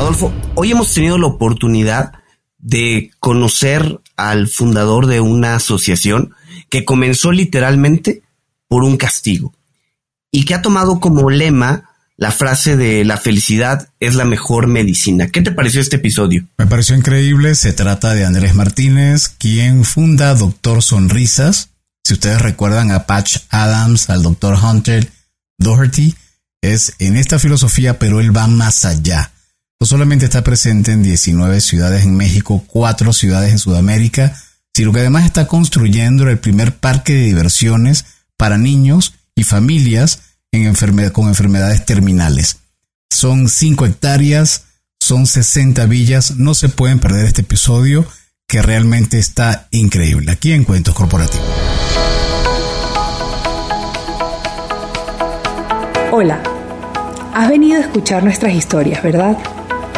Adolfo, hoy hemos tenido la oportunidad de conocer al fundador de una asociación que comenzó literalmente por un castigo y que ha tomado como lema la frase de la felicidad es la mejor medicina. ¿Qué te pareció este episodio? Me pareció increíble. Se trata de Andrés Martínez, quien funda Doctor Sonrisas. Si ustedes recuerdan a Patch Adams, al Doctor Hunter Doherty, es en esta filosofía, pero él va más allá. No solamente está presente en 19 ciudades en México, 4 ciudades en Sudamérica, sino que además está construyendo el primer parque de diversiones para niños y familias con enfermedades terminales. Son 5 hectáreas, son 60 villas, no se pueden perder este episodio que realmente está increíble. Aquí en Cuentos Corporativos. Hola, has venido a escuchar nuestras historias, ¿verdad?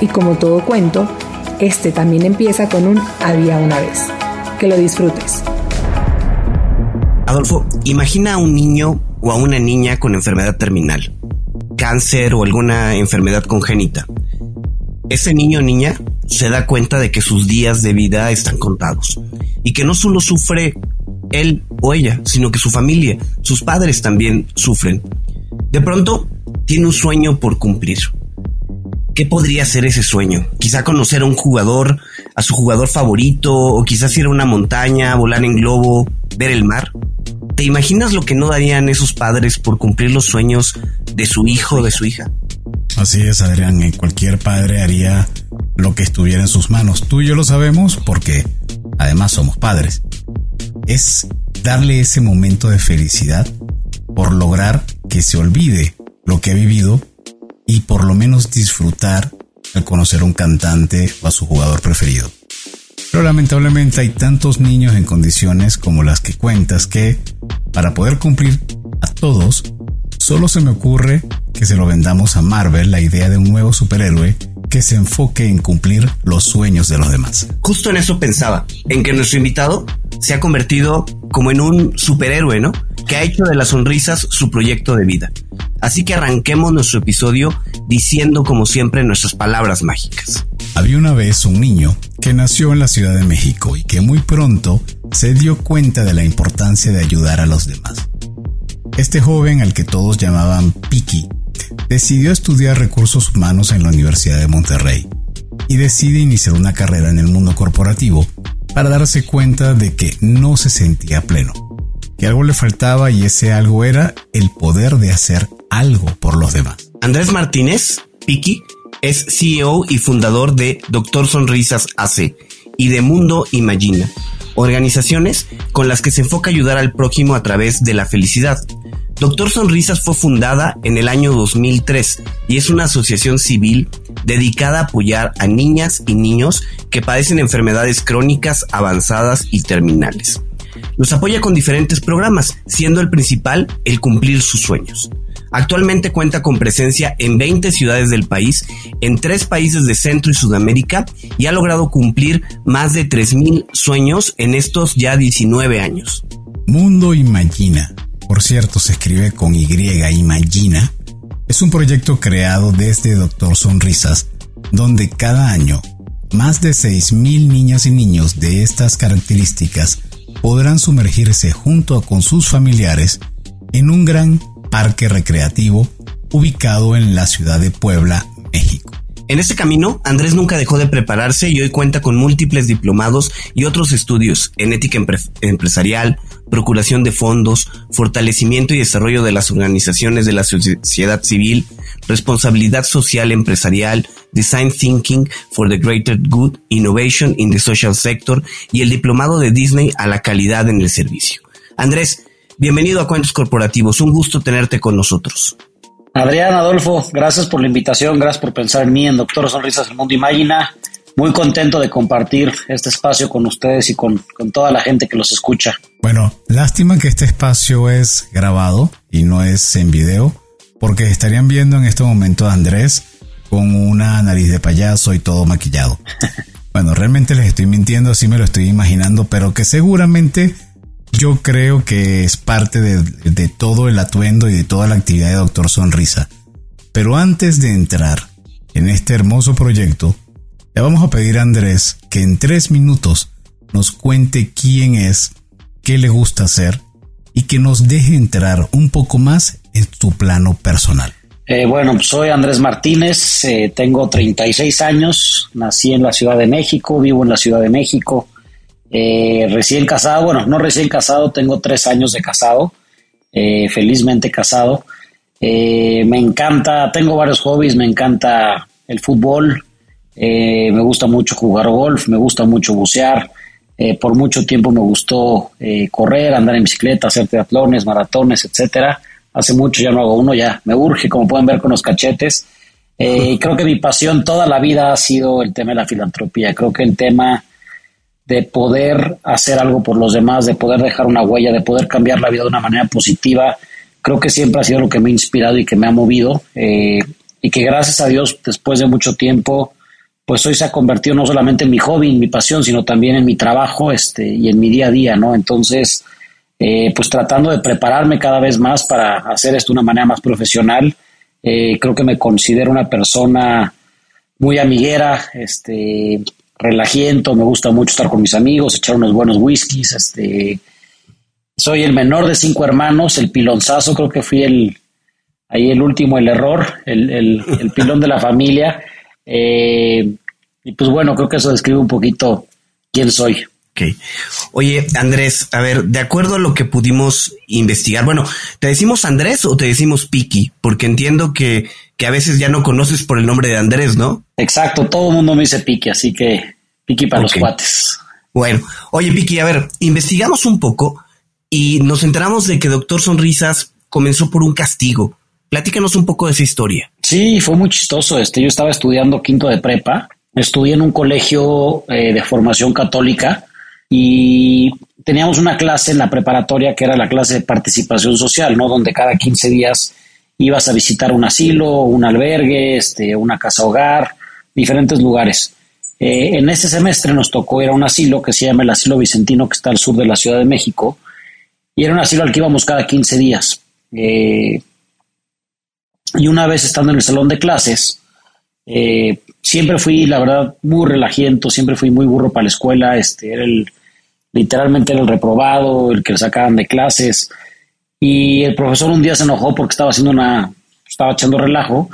Y como todo cuento, este también empieza con un había una vez. Que lo disfrutes. Adolfo, imagina a un niño o a una niña con enfermedad terminal, cáncer o alguna enfermedad congénita. Ese niño o niña se da cuenta de que sus días de vida están contados y que no solo sufre él o ella, sino que su familia, sus padres también sufren. De pronto, tiene un sueño por cumplir ¿Qué podría ser ese sueño? Quizá conocer a un jugador, a su jugador favorito, o quizás ir a una montaña, volar en globo, ver el mar. ¿Te imaginas lo que no darían esos padres por cumplir los sueños de su hijo o de su hija? Así es, Adrián. Cualquier padre haría lo que estuviera en sus manos. Tú y yo lo sabemos porque además somos padres. Es darle ese momento de felicidad por lograr que se olvide lo que ha vivido y por lo menos disfrutar al conocer a un cantante o a su jugador preferido. Pero lamentablemente hay tantos niños en condiciones como las que cuentas que, para poder cumplir a todos, solo se me ocurre que se lo vendamos a Marvel la idea de un nuevo superhéroe que se enfoque en cumplir los sueños de los demás. Justo en eso pensaba, en que nuestro invitado se ha convertido como en un superhéroe, ¿no? Que ha hecho de las sonrisas su proyecto de vida. Así que arranquemos nuestro episodio diciendo como siempre nuestras palabras mágicas. Había una vez un niño que nació en la Ciudad de México y que muy pronto se dio cuenta de la importancia de ayudar a los demás. Este joven, al que todos llamaban Piki, decidió estudiar recursos humanos en la Universidad de Monterrey y decide iniciar una carrera en el mundo corporativo para darse cuenta de que no se sentía pleno, que algo le faltaba y ese algo era el poder de hacer algo por los demás. Andrés Martínez, Piki, es CEO y fundador de Doctor Sonrisas AC y de Mundo Imagina, organizaciones con las que se enfoca ayudar al prójimo a través de la felicidad. Doctor Sonrisas fue fundada en el año 2003 y es una asociación civil dedicada a apoyar a niñas y niños que padecen enfermedades crónicas avanzadas y terminales. Los apoya con diferentes programas, siendo el principal el cumplir sus sueños. Actualmente cuenta con presencia en 20 ciudades del país, en tres países de Centro y Sudamérica y ha logrado cumplir más de 3.000 sueños en estos ya 19 años. Mundo Imagina, por cierto se escribe con Y, Imagina, es un proyecto creado desde Doctor Sonrisas, donde cada año más de 6.000 niñas y niños de estas características podrán sumergirse junto con sus familiares en un gran parque recreativo ubicado en la ciudad de Puebla, México. En este camino, Andrés nunca dejó de prepararse y hoy cuenta con múltiples diplomados y otros estudios en ética empresarial, procuración de fondos, fortalecimiento y desarrollo de las organizaciones de la sociedad civil, responsabilidad social empresarial, design thinking for the greater good, innovation in the social sector y el diplomado de Disney a la calidad en el servicio. Andrés, bienvenido a Cuentos Corporativos, un gusto tenerte con nosotros. Adrián, Adolfo, gracias por la invitación, gracias por pensar en mí, en Doctor Sonrisas del Mundo Imagina. muy contento de compartir este espacio con ustedes y con, con toda la gente que los escucha. Bueno, lástima que este espacio es grabado y no es en video, porque estarían viendo en este momento a Andrés con una nariz de payaso y todo maquillado. Bueno, realmente les estoy mintiendo, así me lo estoy imaginando, pero que seguramente yo creo que es parte de, de todo el atuendo y de toda la actividad de Doctor Sonrisa. Pero antes de entrar en este hermoso proyecto, le vamos a pedir a Andrés que en tres minutos nos cuente quién es, qué le gusta hacer y que nos deje entrar un poco más en su plano personal. Eh, bueno, soy Andrés Martínez, eh, tengo 36 años, nací en la Ciudad de México, vivo en la Ciudad de México, eh, recién casado, bueno, no recién casado, tengo tres años de casado, felizmente casado. me encanta, tengo varios hobbies, me encanta el fútbol, me gusta mucho jugar golf, me gusta mucho bucear, por mucho tiempo me gustó correr, andar en bicicleta, hacer triatlones, maratones, etcétera hace mucho ya no hago uno, ya me urge, como pueden ver con los cachetes. Eh, creo que mi pasión toda la vida ha sido el tema de la filantropía. Creo que el tema de poder hacer algo por los demás, de poder dejar una huella, de poder cambiar la vida de una manera positiva, creo que siempre ha sido lo que me ha inspirado y que me ha movido. Eh, y que gracias a Dios, después de mucho tiempo, pues hoy se ha convertido no solamente en mi hobby, en mi pasión, sino también en mi trabajo este, y en mi día a día, ¿no? Entonces, eh, pues tratando de prepararme cada vez más para hacer esto de una manera más profesional. Eh, creo que me considero una persona muy amiguera, este, relajiento, me gusta mucho estar con mis amigos, echar unos buenos whiskies, este, soy el menor de cinco hermanos, el pilonzazo, creo que fui el, ahí el último, el error, el, el, pilón de la familia. Eh, y pues bueno, creo que eso describe un poquito quién soy. Ok. Oye, Andrés, a ver, de acuerdo a lo que pudimos investigar, bueno, ¿te decimos Andrés o te decimos Piki? Porque entiendo que, que a veces ya no conoces por el nombre de Andrés, ¿no? Exacto, todo el mundo me dice Piki, así que Piki para los cuates. Bueno, oye, Piki, a ver, investigamos un poco y nos enteramos de que Doctor Sonrisas comenzó por un castigo. Platícanos un poco de esa historia. Sí, fue muy chistoso. Este, yo estaba estudiando quinto de prepa, estudié en un colegio eh, de formación católica y teníamos una clase en la preparatoria que era la clase de participación social, ¿no? Donde cada 15 días ibas a visitar un asilo, un albergue, este, una casa hogar, diferentes lugares. Eh, en ese semestre nos tocó ir a un asilo que se llama el Asilo Vicentino, que está al sur de la Ciudad de México, y era un asilo al que íbamos cada 15 días. Eh, y una vez estando en el salón de clases, eh, siempre fui, la verdad, muy relajiento, siempre fui muy burro para la escuela, este, era el, literalmente era el reprobado, el que sacaban de clases. Y el profesor un día se enojó porque estaba haciendo una, estaba echando relajo.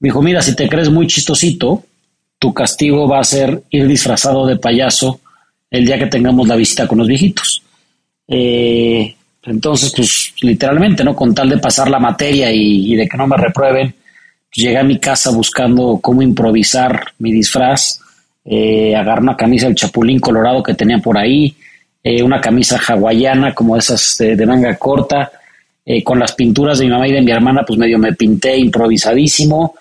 Me dijo, mira, si te crees muy chistosito, tu castigo va a ser ir disfrazado de payaso el día que tengamos la visita con los viejitos. Eh, entonces, pues literalmente, ¿no? Con tal de pasar la materia y, de que no me reprueben, pues, llegué a mi casa buscando cómo improvisar mi disfraz eh, agarré una camisa del Chapulín Colorado que tenía por ahí, eh, una camisa hawaiana como esas de, manga corta, eh, con las pinturas de mi mamá y de mi hermana, pues medio me pinté improvisadísimo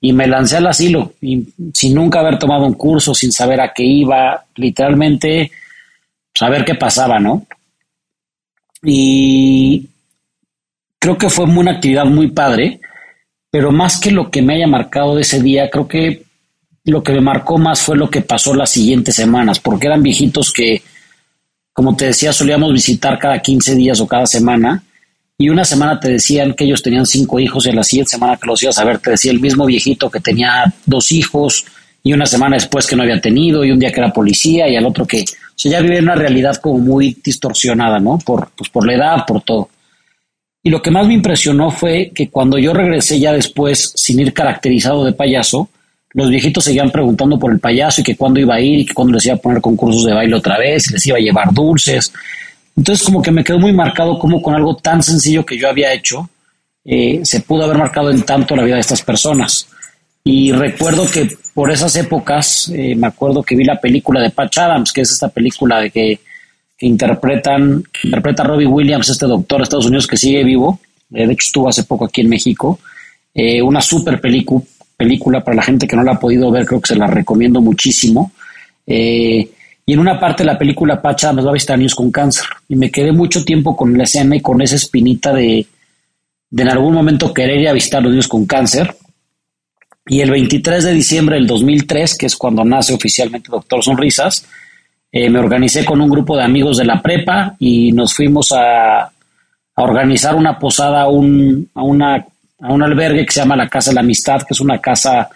y me lancé al asilo, sin nunca haber tomado un curso, sin saber a qué iba, literalmente saber qué pasaba, ¿no? Y creo que fue una actividad muy padre, pero más que lo que me haya marcado de ese día, creo que lo que me marcó más fue lo que pasó las siguientes semanas, porque eran viejitos que, como te decía, solíamos visitar cada 15 días o cada semana, y una semana te decían que ellos tenían cinco hijos, y a la siguiente semana que los ibas a ver te decía el mismo viejito que tenía dos hijos, y una semana después que no había tenido, y un día que era policía, y al otro que, sea, ya vive una realidad como muy distorsionada, ¿no? Por, pues por la edad, por todo. Y lo que más me impresionó fue que cuando yo regresé ya después, sin ir caracterizado de payaso, los viejitos seguían preguntando por el payaso y que cuándo iba a ir y que cuándo les iba a poner concursos de baile otra vez les iba a llevar dulces. Entonces como que me quedó muy marcado como con algo tan sencillo que yo había hecho eh, se pudo haber marcado en tanto la vida de estas personas. Y recuerdo que por esas épocas, eh, me acuerdo que vi la película de Patch Adams, que es esta película de que, interpretan, interpreta Robbie Williams, este doctor de Estados Unidos que sigue vivo. Eh, de hecho estuvo hace poco aquí en México. una super película para la gente que no la ha podido ver, creo que se la recomiendo muchísimo. Eh, y en una parte de la película Pacha me va a visitar niños con cáncer. Y me quedé mucho tiempo con la escena y con esa espinita de, de en algún momento querer ir a visitar a los niños con cáncer. Y el 23 de diciembre del 2003, que es cuando nace oficialmente Doctor Sonrisas, eh, me organicé con un grupo de amigos de la prepa y nos fuimos a, organizar una posada a un, a, una, a un albergue que se llama la Casa de la Amistad, que es una casa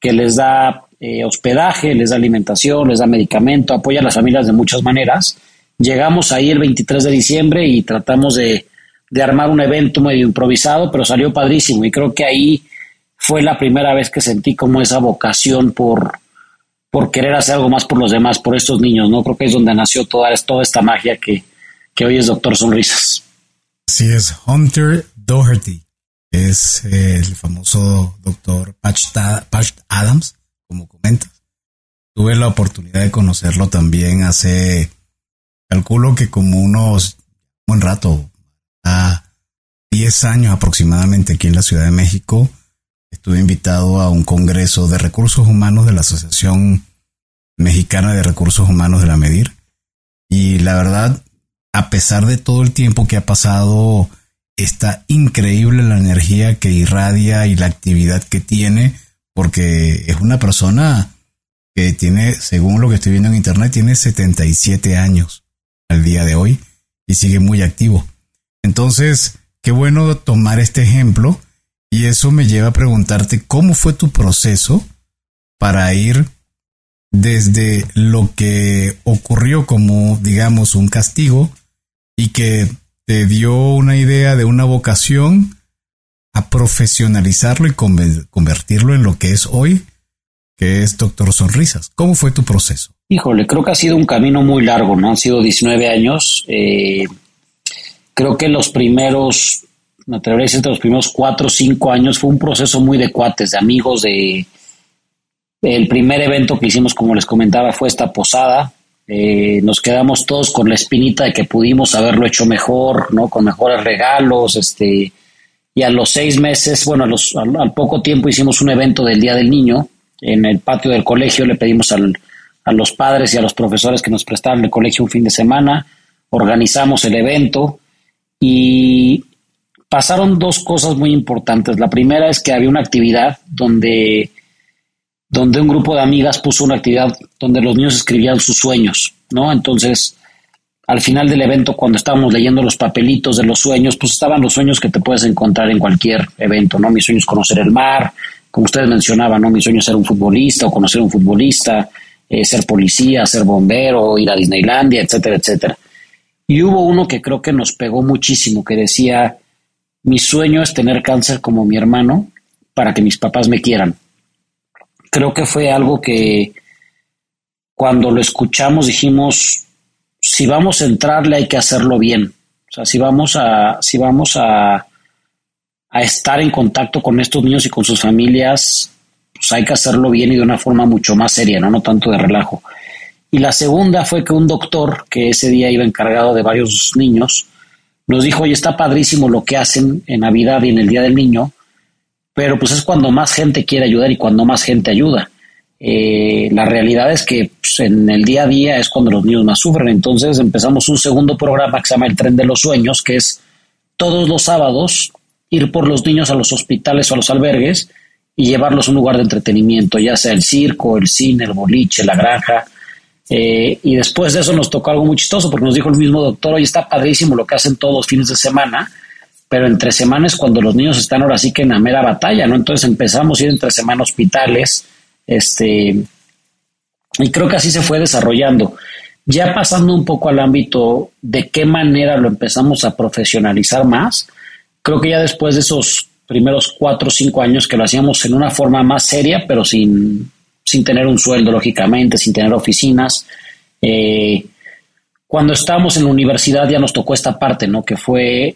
que les da eh, hospedaje, les da alimentación, les da medicamento, apoya a las familias de muchas maneras. Llegamos ahí el 23 de diciembre y tratamos de, de armar un evento medio improvisado, pero salió padrísimo y creo que ahí fue la primera vez que sentí como esa vocación por, por querer hacer algo más por los demás, por estos niños, ¿no? Creo que es donde nació toda, esta magia que, que hoy es Doctor Sonrisas. Así es, Hunter Doherty es el famoso doctor Patch, Adams, como comentas. Tuve la oportunidad de conocerlo también hace, calculo que como unos buen rato, a 10 años aproximadamente aquí en la Ciudad de México. Estuve invitado a un congreso de recursos humanos de la Asociación Mexicana de Recursos Humanos de la Medir. Y la verdad, a pesar de todo el tiempo que ha pasado, está increíble la energía que irradia y la actividad que tiene, porque es una persona que tiene, según lo que estoy viendo en internet, tiene 77 años al día de hoy y sigue muy activo. Entonces, qué bueno tomar este ejemplo y eso me lleva a preguntarte cómo fue tu proceso para ir desde lo que ocurrió como, digamos, un castigo y que te dio una idea de una vocación a profesionalizarlo y convertirlo en lo que es hoy, que es Doctor Sonrisas. ¿Cómo fue tu proceso? Híjole, creo que ha sido un camino muy largo, ¿no? Han sido 19 años. Eh, creo que los primeros, me atrevería decir, los primeros 4 o 5 años fue un proceso muy de cuates, de amigos, de... El primer evento que hicimos, como les comentaba, fue esta posada. Eh, nos quedamos todos con la espinita de que pudimos haberlo hecho mejor, ¿no? Con mejores regalos, este y a los seis meses, bueno, al, poco tiempo hicimos un evento del Día del Niño en el patio del colegio, le pedimos a los padres y a los profesores que nos prestaran el colegio un fin de semana, organizamos el evento y pasaron dos cosas muy importantes. La primera es que había una actividad donde, donde un grupo de amigas puso una actividad donde los niños escribían sus sueños, ¿no? Entonces, al final del evento, cuando estábamos leyendo los papelitos de los sueños, pues estaban los sueños que te puedes encontrar en cualquier evento, ¿no? Mi sueño es conocer el mar, como ustedes mencionaban, ¿no? Mi sueño es ser un futbolista o conocer un futbolista, eh, ser policía, ser bombero, ir a Disneylandia, etcétera, etcétera. Y hubo uno que creo que nos pegó muchísimo, que decía, mi sueño es tener cáncer como mi hermano para que mis papás me quieran. Creo que fue algo que cuando lo escuchamos dijimos, si vamos a entrarle hay que hacerlo bien. O sea, si vamos a, si vamos a, a estar en contacto con estos niños y con sus familias, pues hay que hacerlo bien y de una forma mucho más seria, no, no tanto de relajo. Y la segunda fue que un doctor que ese día iba encargado de varios niños nos dijo, oye, está padrísimo lo que hacen en Navidad y en el Día del Niño, pero pues es cuando más gente quiere ayudar y cuando más gente ayuda. Eh, la realidad es que pues, en el día a día es cuando los niños más sufren. Entonces empezamos un segundo programa que se llama El Tren de los Sueños, que es todos los sábados ir por los niños a los hospitales o a los albergues y llevarlos a un lugar de entretenimiento, ya sea el circo, el cine, el boliche, la granja. Eh, y después de eso nos tocó algo muy chistoso porque nos dijo el mismo doctor, oye, está padrísimo lo que hacen todos los fines de semana, pero entre semanas cuando los niños están ahora sí que en la mera batalla, ¿no? Entonces empezamos a ir entre semana a hospitales, este, y creo que así se fue desarrollando. Ya pasando un poco al ámbito de qué manera lo empezamos a profesionalizar más, creo que ya después de esos primeros cuatro o cinco años que lo hacíamos en una forma más seria, pero sin, sin tener un sueldo, lógicamente, sin tener oficinas. Eh, cuando estábamos en la universidad ya nos tocó esta parte, ¿no? Que fue,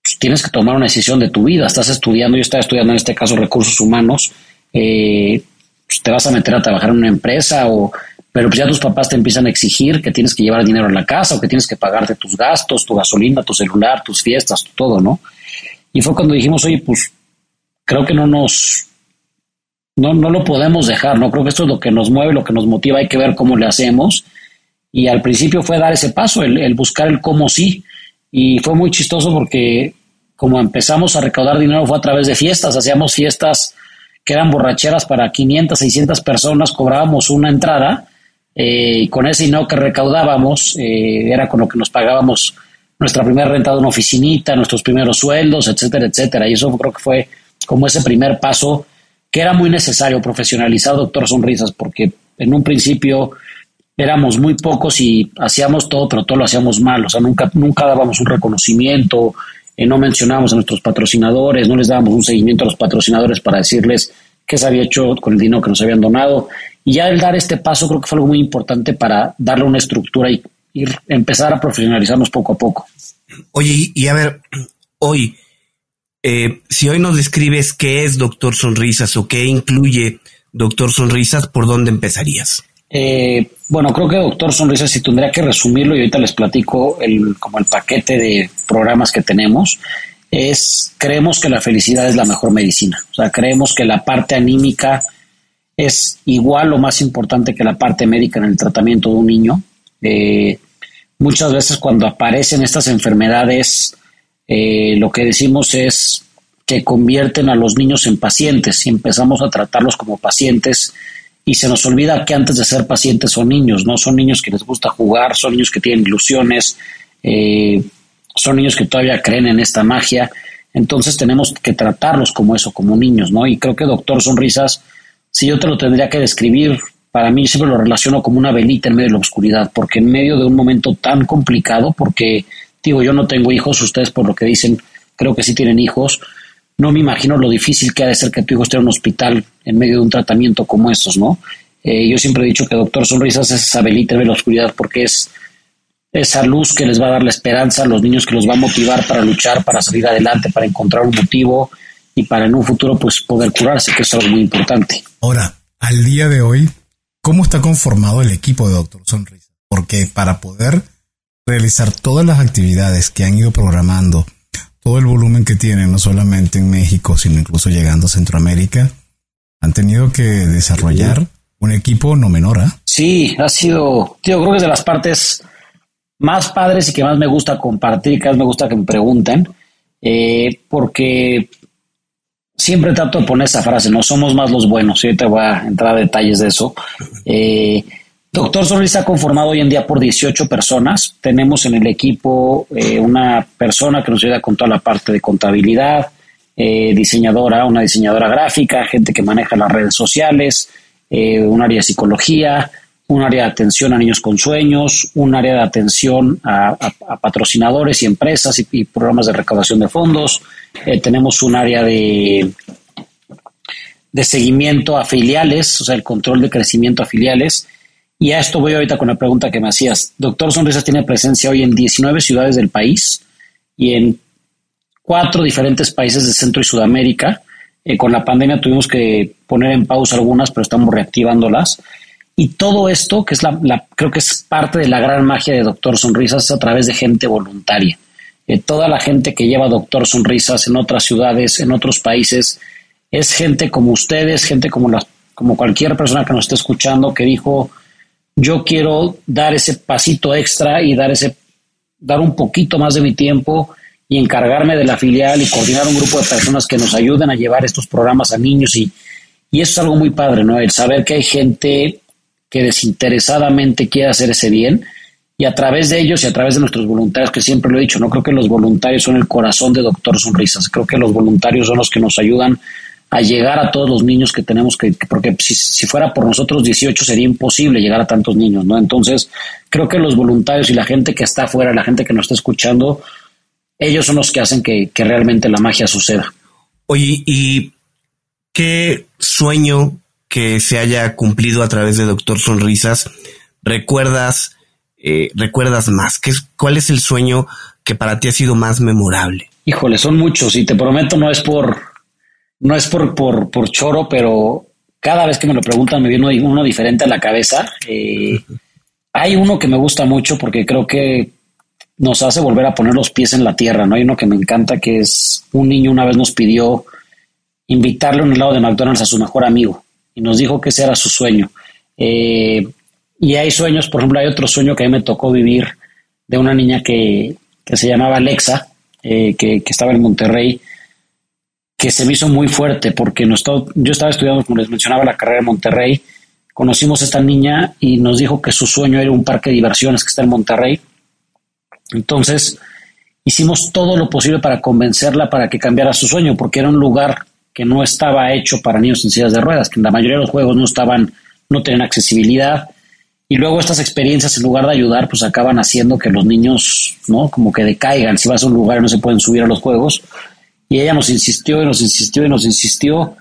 pues, tienes que tomar una decisión de tu vida. Estás estudiando, yo estaba estudiando en este caso recursos humanos. Eh, pues, te vas a meter a trabajar en una empresa o pero pues ya tus papás te empiezan a exigir que tienes que llevar dinero a la casa o que tienes que pagarte tus gastos, tu gasolina, tu celular, tus fiestas, todo, ¿no? Y fue cuando dijimos, oye, pues creo que no nos, no, no lo podemos dejar, ¿no? Creo que esto es lo que nos mueve, lo que nos motiva, hay que ver cómo le hacemos. Y al principio fue dar ese paso, el, el buscar el cómo sí. Y fue muy chistoso porque como empezamos a recaudar dinero fue a través de fiestas, hacíamos fiestas que eran borracheras para 500, 600 personas, cobrábamos una entrada eh, y con ese dinero que recaudábamos eh, era con lo que nos pagábamos nuestra primera renta de una oficinita, nuestros primeros sueldos, etcétera, etcétera. Y eso creo que fue como ese primer paso que era muy necesario profesionalizar Doctor Sonrisas, porque en un principio éramos muy pocos y hacíamos todo, pero todo lo hacíamos mal. O sea, nunca, nunca dábamos un reconocimiento, eh, no mencionábamos a nuestros patrocinadores, no les dábamos un seguimiento a los patrocinadores para decirles qué se había hecho con el dinero que nos habían donado. Y ya el dar este paso creo que fue algo muy importante para darle una estructura y, empezar a profesionalizarnos poco a poco. Oye, y a ver, hoy, eh, si hoy nos describes qué es Doctor Sonrisas o qué incluye Doctor Sonrisas, ¿por dónde empezarías? Eh, bueno, creo que Doctor Sonrisas, si tendría que resumirlo, y ahorita les platico el, como el paquete de programas que tenemos, es creemos que la felicidad es la mejor medicina. O sea, creemos que la parte anímica es igual o más importante que la parte médica en el tratamiento de un niño. Eh, muchas veces cuando aparecen estas enfermedades, eh, lo que decimos es que convierten a los niños en pacientes y empezamos a tratarlos como pacientes y se nos olvida que antes de ser pacientes son niños, ¿no? Son niños que les gusta jugar, son niños que tienen ilusiones, eh, son niños que todavía creen en esta magia. Entonces tenemos que tratarlos como eso, como niños, ¿no? Y creo que Doctor Sonrisas, si yo te lo tendría que describir, para mí siempre lo relaciono como una velita en medio de la oscuridad, porque en medio de un momento tan complicado, porque yo no tengo hijos, ustedes por lo que dicen, creo que sí tienen hijos, no me imagino lo difícil que ha de ser que tu hijo esté en un hospital en medio de un tratamiento como estos, ¿no? Eh, yo siempre he dicho que Doctor Sonrisas es esa velita de la oscuridad porque es esa luz que les va a dar la esperanza a los niños, que los va a motivar para luchar, para salir adelante, para encontrar un motivo y para en un futuro pues poder curarse, que es algo muy importante. Ahora, al día de hoy, ¿cómo está conformado el equipo de Doctor Sonrisas? Porque para poder realizar todas las actividades que han ido programando todo el volumen que tienen, no solamente en México, sino incluso llegando a Centroamérica, han tenido que desarrollar un equipo no menor. ¿ah? Sí, ha sido, tío, creo que es de las partes más padres y que más me gusta compartir que más me gusta que me pregunten, eh, porque siempre trato de poner esa frase, no somos más los buenos, y te voy a entrar a detalles de eso. Eh, Doctor Sonrisa conformado hoy en día por 18 personas. Tenemos en el equipo eh, una persona que nos ayuda con toda la parte de contabilidad, eh, diseñadora, una diseñadora gráfica, gente que maneja las redes sociales, eh, un área de psicología, un área de atención a niños con sueños, un área de atención a, patrocinadores y empresas y, programas de recaudación de fondos. tenemos un área de seguimiento a filiales, o sea, el control de crecimiento a filiales y a esto voy ahorita con la pregunta que me hacías. Doctor Sonrisas tiene presencia hoy en 19 ciudades del país y en cuatro diferentes países de Centro y Sudamérica. Eh, con la pandemia tuvimos que poner en pausa algunas, pero estamos reactivándolas. Y todo esto, que es la, creo que es parte de la gran magia de Doctor Sonrisas, es a través de gente voluntaria. Eh, toda la gente que lleva Doctor Sonrisas en otras ciudades, en otros países, es gente como ustedes, gente como, como cualquier persona que nos esté escuchando que dijo, yo quiero dar ese pasito extra y dar ese dar un poquito más de mi tiempo y encargarme de la filial y coordinar un grupo de personas que nos ayuden a llevar estos programas a niños y, y eso es algo muy padre, ¿no? El saber que hay gente que desinteresadamente quiere hacer ese bien y a través de ellos y a través de nuestros voluntarios, que siempre lo he dicho, no creo que los voluntarios son el corazón de Doctor Sonrisas, creo que los voluntarios son los que nos ayudan a llegar a todos los niños que tenemos que, porque si, fuera por nosotros 18 sería imposible llegar a tantos niños, ¿no? Entonces, creo que los voluntarios y la gente que está afuera, la gente que nos está escuchando, ellos son los que hacen que, realmente la magia suceda. Oye, ¿y qué sueño que se haya cumplido a través de Doctor Sonrisas recuerdas, eh, recuerdas más? ¿Qué, ¿Cuál es el sueño que para ti ha sido más memorable? Híjole, son muchos y te prometo no es por no es por, por, por choro, pero cada vez que me lo preguntan me viene uno diferente a la cabeza. Eh, hay uno que me gusta mucho porque creo que nos hace volver a poner los pies en la tierra, ¿no? Hay uno que me encanta que es un niño una vez nos pidió invitarle a un helado de McDonald's a su mejor amigo. y nos dijo que ese era su sueño. Eh, y hay sueños, por ejemplo, hay otro sueño que a mí me tocó vivir de una niña que, se llamaba Alexa, eh, que, estaba en Monterrey, que se me hizo muy fuerte porque yo estaba estudiando, como les mencionaba, la carrera en Monterrey. Conocimos a esta niña y nos dijo que su sueño era un parque de diversiones que está en Monterrey. Entonces, hicimos todo lo posible para convencerla para que cambiara su sueño, porque era un lugar que no estaba hecho para niños en sillas de ruedas, que en la mayoría de los juegos no estaban, no tenían accesibilidad. Y luego estas experiencias, en lugar de ayudar, pues acaban haciendo que los niños, ¿no? Como que decaigan. Si vas a un lugar y no se pueden subir a los juegos. Y ella nos insistió y nos insistió y nos insistió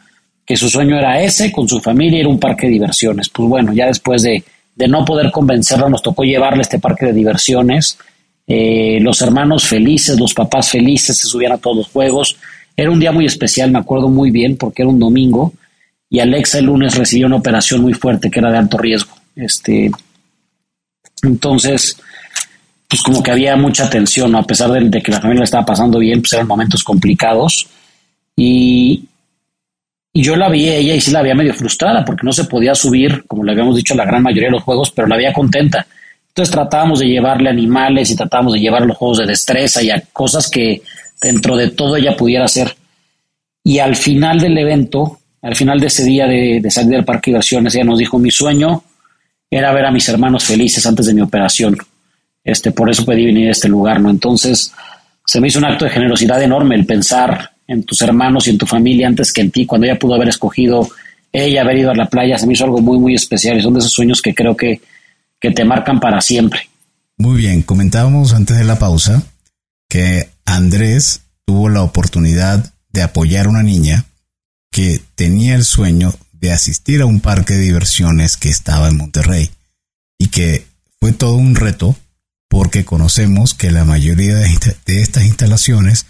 que su sueño era ese, con su familia, era un parque de diversiones. Pues bueno, ya después de, de no poder convencerla, nos tocó llevarle este parque de diversiones eh, los hermanos felices, los papás felices, se subían a todos los juegos. Era un día muy especial, me acuerdo muy bien, porque era un domingo y Alexa el lunes recibió una operación muy fuerte que era de alto riesgo. Este, entonces, pues como que había mucha tensión, a pesar de, que la familia estaba pasando bien, pues eran momentos complicados. Y, y yo la vi ella y sí la había medio frustrada porque no se podía subir, como le habíamos dicho, a la gran mayoría de los juegos, pero la había contenta. Entonces tratábamos de llevarle animales y tratábamos de llevar los juegos de destreza y a cosas que dentro de todo ella pudiera hacer. Y al final del evento, al final de ese día de, salir del parque de diversiones, ella nos dijo, mi sueño era ver a mis hermanos felices antes de mi operación. Este, por eso pedí venir a este lugar, ¿no? Entonces, se me hizo un acto de generosidad enorme el pensar en tus hermanos y en tu familia antes que en ti, cuando ella pudo haber escogido ella haber ido a la playa, se me hizo algo muy, muy especial y son de esos sueños que creo que que te marcan para siempre. Muy bien, comentábamos antes de la pausa que Andrés tuvo la oportunidad de apoyar a una niña que tenía el sueño de asistir a un parque de diversiones que estaba en Monterrey y que fue todo un reto porque conocemos que la mayoría de, estas instalaciones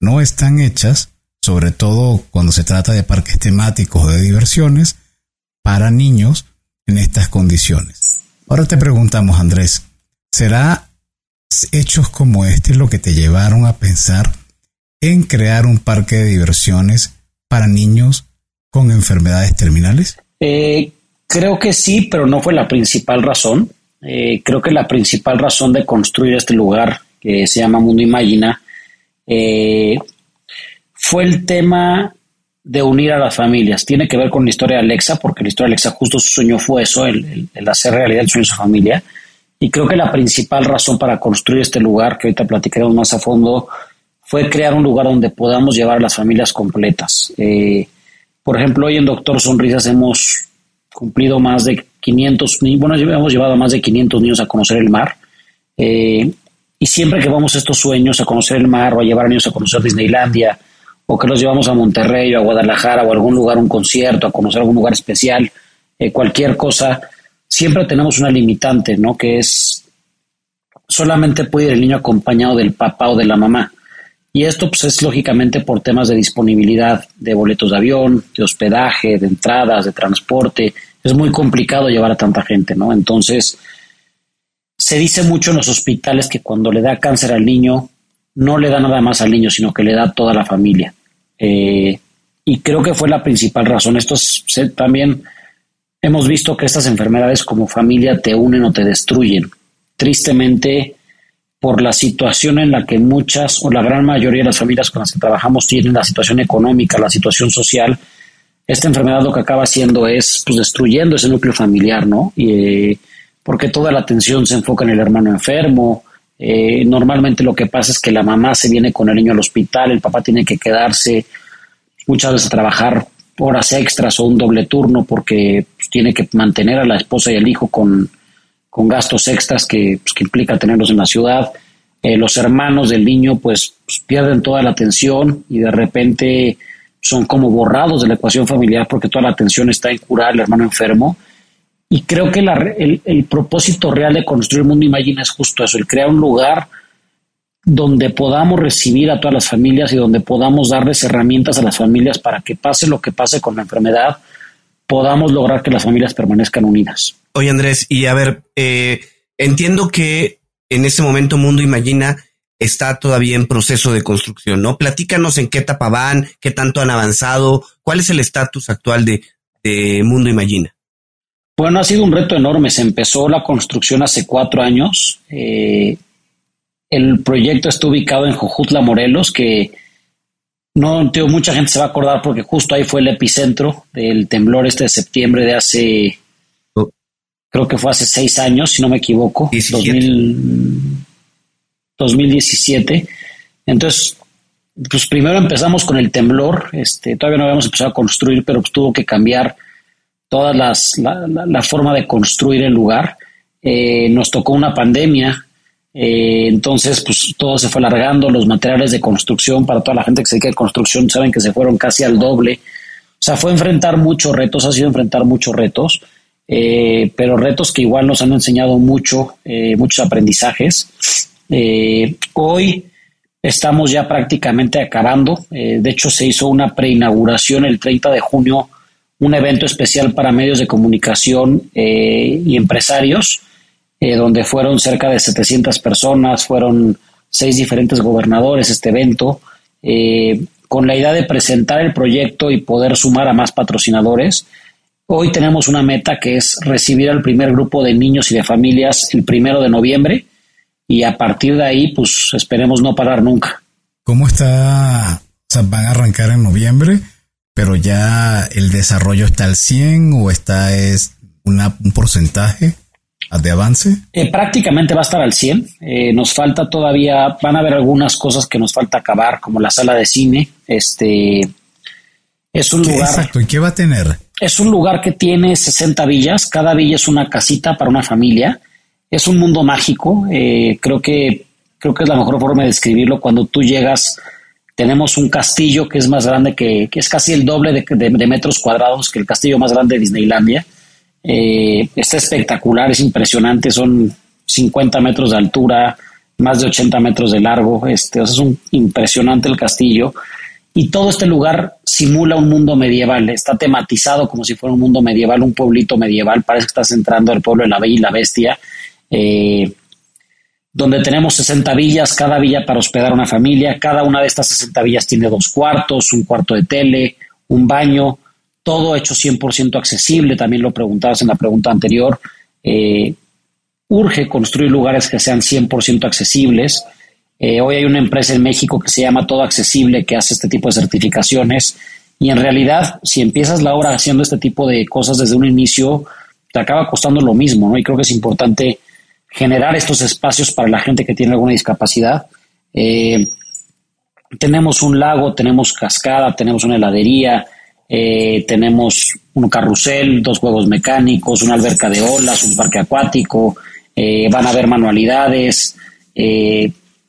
no están hechas, sobre todo cuando se trata de parques temáticos de diversiones, para niños en estas condiciones. Ahora te preguntamos, Andrés, ¿será hechos como este lo que te llevaron a pensar en crear un parque de diversiones para niños con enfermedades terminales? Eh, creo que sí, pero no fue la principal razón. Eh, creo que la principal razón de construir este lugar, que se llama Mundo Imagina, eh, fue el tema de unir a las familias. Tiene que ver con la historia de Alexa, porque la historia de Alexa justo su sueño fue eso, el, hacer realidad el sueño de su familia. Y creo que la principal razón para construir este lugar, que ahorita platicaremos más a fondo, fue crear un lugar donde podamos llevar a las familias completas. Eh, por ejemplo, hoy en Doctor Sonrisas hemos cumplido más de 500, bueno, hemos llevado a más de 500 niños a conocer el mar. Eh, y siempre que vamos a estos sueños, a conocer el mar o a llevar a niños a conocer Disneylandia, o que los llevamos a Monterrey o a Guadalajara o a algún lugar, un concierto, a conocer algún lugar especial, eh, cualquier cosa, siempre tenemos una limitante, ¿no? Que es solamente puede ir el niño acompañado del papá o de la mamá. Y esto pues, es lógicamente por temas de disponibilidad de boletos de avión, de hospedaje, de entradas, de transporte. Es muy complicado llevar a tanta gente, ¿no? Entonces, se dice mucho en los hospitales que cuando le da cáncer al niño, no le da nada más al niño, sino que le da a toda la familia. Eh, y creo que fue la principal razón. Esto también hemos visto que estas enfermedades como familia te unen o te destruyen. Tristemente, por la situación en la que muchas o la gran mayoría de las familias con las que trabajamos tienen, la situación económica, la situación social, esta enfermedad lo que acaba haciendo es pues, destruyendo ese núcleo familiar, ¿no? Y, eh, porque toda la atención se enfoca en el hermano enfermo, eh, normalmente lo que pasa es que la mamá se viene con el niño al hospital, el papá tiene que quedarse muchas veces a trabajar horas extras o un doble turno porque pues, tiene que mantener a la esposa y el hijo con, gastos extras que, pues, que, implica tenerlos en la ciudad. Eh, los hermanos del niño pues, pues, pierden toda la atención y de repente son como borrados de la ecuación familiar porque toda la atención está en curar al hermano enfermo y creo que el, propósito real de construir Mundo Imagina es justo eso, el crear un lugar donde podamos recibir a todas las familias y donde podamos darles herramientas a las familias para que pase lo que pase con la enfermedad, podamos lograr que las familias permanezcan unidas. Oye Andrés, y a ver, eh, entiendo que en este momento Mundo Imagina está todavía en proceso de construcción, ¿no? Platícanos en qué etapa van, qué tanto han avanzado, cuál es el estatus actual de, de Mundo Imagina? Bueno, ha sido un reto enorme. Se empezó la construcción hace cuatro años. Eh, el proyecto está ubicado en Jojutla, Morelos, que no, tío, mucha gente se va a acordar porque justo ahí fue el epicentro del temblor este de septiembre de hace. Creo que fue hace seis años, si no me equivoco, 2017. Entonces, pues primero empezamos con el temblor, este, todavía no habíamos empezado a construir, pero pues tuvo que cambiar toda las, la, forma de construir el lugar. Eh, nos tocó una pandemia, eh, entonces pues todo se fue alargando, los materiales de construcción, para toda la gente que se dedica a construcción, saben que se fueron casi al doble. O sea, fue enfrentar muchos retos, ha sido enfrentar muchos retos, eh, pero retos que igual nos han enseñado mucho, muchos aprendizajes. hoy estamos ya prácticamente acabando. de hecho, se hizo una preinauguración el 30 de junio un evento especial para medios de comunicación eh, y empresarios, eh, donde fueron cerca de 700 personas, fueron seis diferentes gobernadores este evento, eh, con la idea de presentar el proyecto y poder sumar a más patrocinadores. Hoy tenemos una meta que es recibir al primer grupo de niños y de familias el primero de noviembre y a partir de ahí, pues esperemos no parar nunca. ¿Cómo está? O sea, van a arrancar en noviembre pero ya el desarrollo está al 100 o está es una, un porcentaje de avance? Eh, prácticamente va a estar al 100. Eh, nos falta todavía, van a haber algunas cosas que nos falta acabar, como la sala de cine. Este es un lugar. Exacto, ¿y qué va a tener? Es un lugar que tiene 60 villas. Cada villa es una casita para una familia. Es un mundo mágico. Eh, creo que creo que es la mejor forma de describirlo. Cuando tú llegas tenemos un castillo que es más grande que, que es casi el doble de, metros cuadrados que el castillo más grande de Disneylandia. Eh, está espectacular, es impresionante, son 50 metros de altura, más de 80 metros de largo, este, es un impresionante el castillo. Y todo este lugar simula un mundo medieval, está tematizado como si fuera un mundo medieval, un pueblito medieval, parece que estás entrando al pueblo de la Bella y la Bestia. Eh, donde tenemos 60 villas, cada villa para hospedar a una familia. Cada una de estas 60 villas tiene dos cuartos, un cuarto de tele, un baño, todo hecho 100% accesible. También lo preguntabas en la pregunta anterior. Eh, urge construir lugares que sean 100% accesibles. Eh, hoy hay una empresa en México que se llama Todo Accesible que hace este tipo de certificaciones. Y en realidad, si empiezas la obra haciendo este tipo de cosas desde un inicio, te acaba costando lo mismo, ¿no? Y creo que es importante generar estos espacios para la gente que tiene alguna discapacidad. Eh, tenemos un lago, tenemos cascada, tenemos una heladería, eh, tenemos un carrusel, dos juegos mecánicos, una alberca de olas, un parque acuático, eh, van a haber manualidades,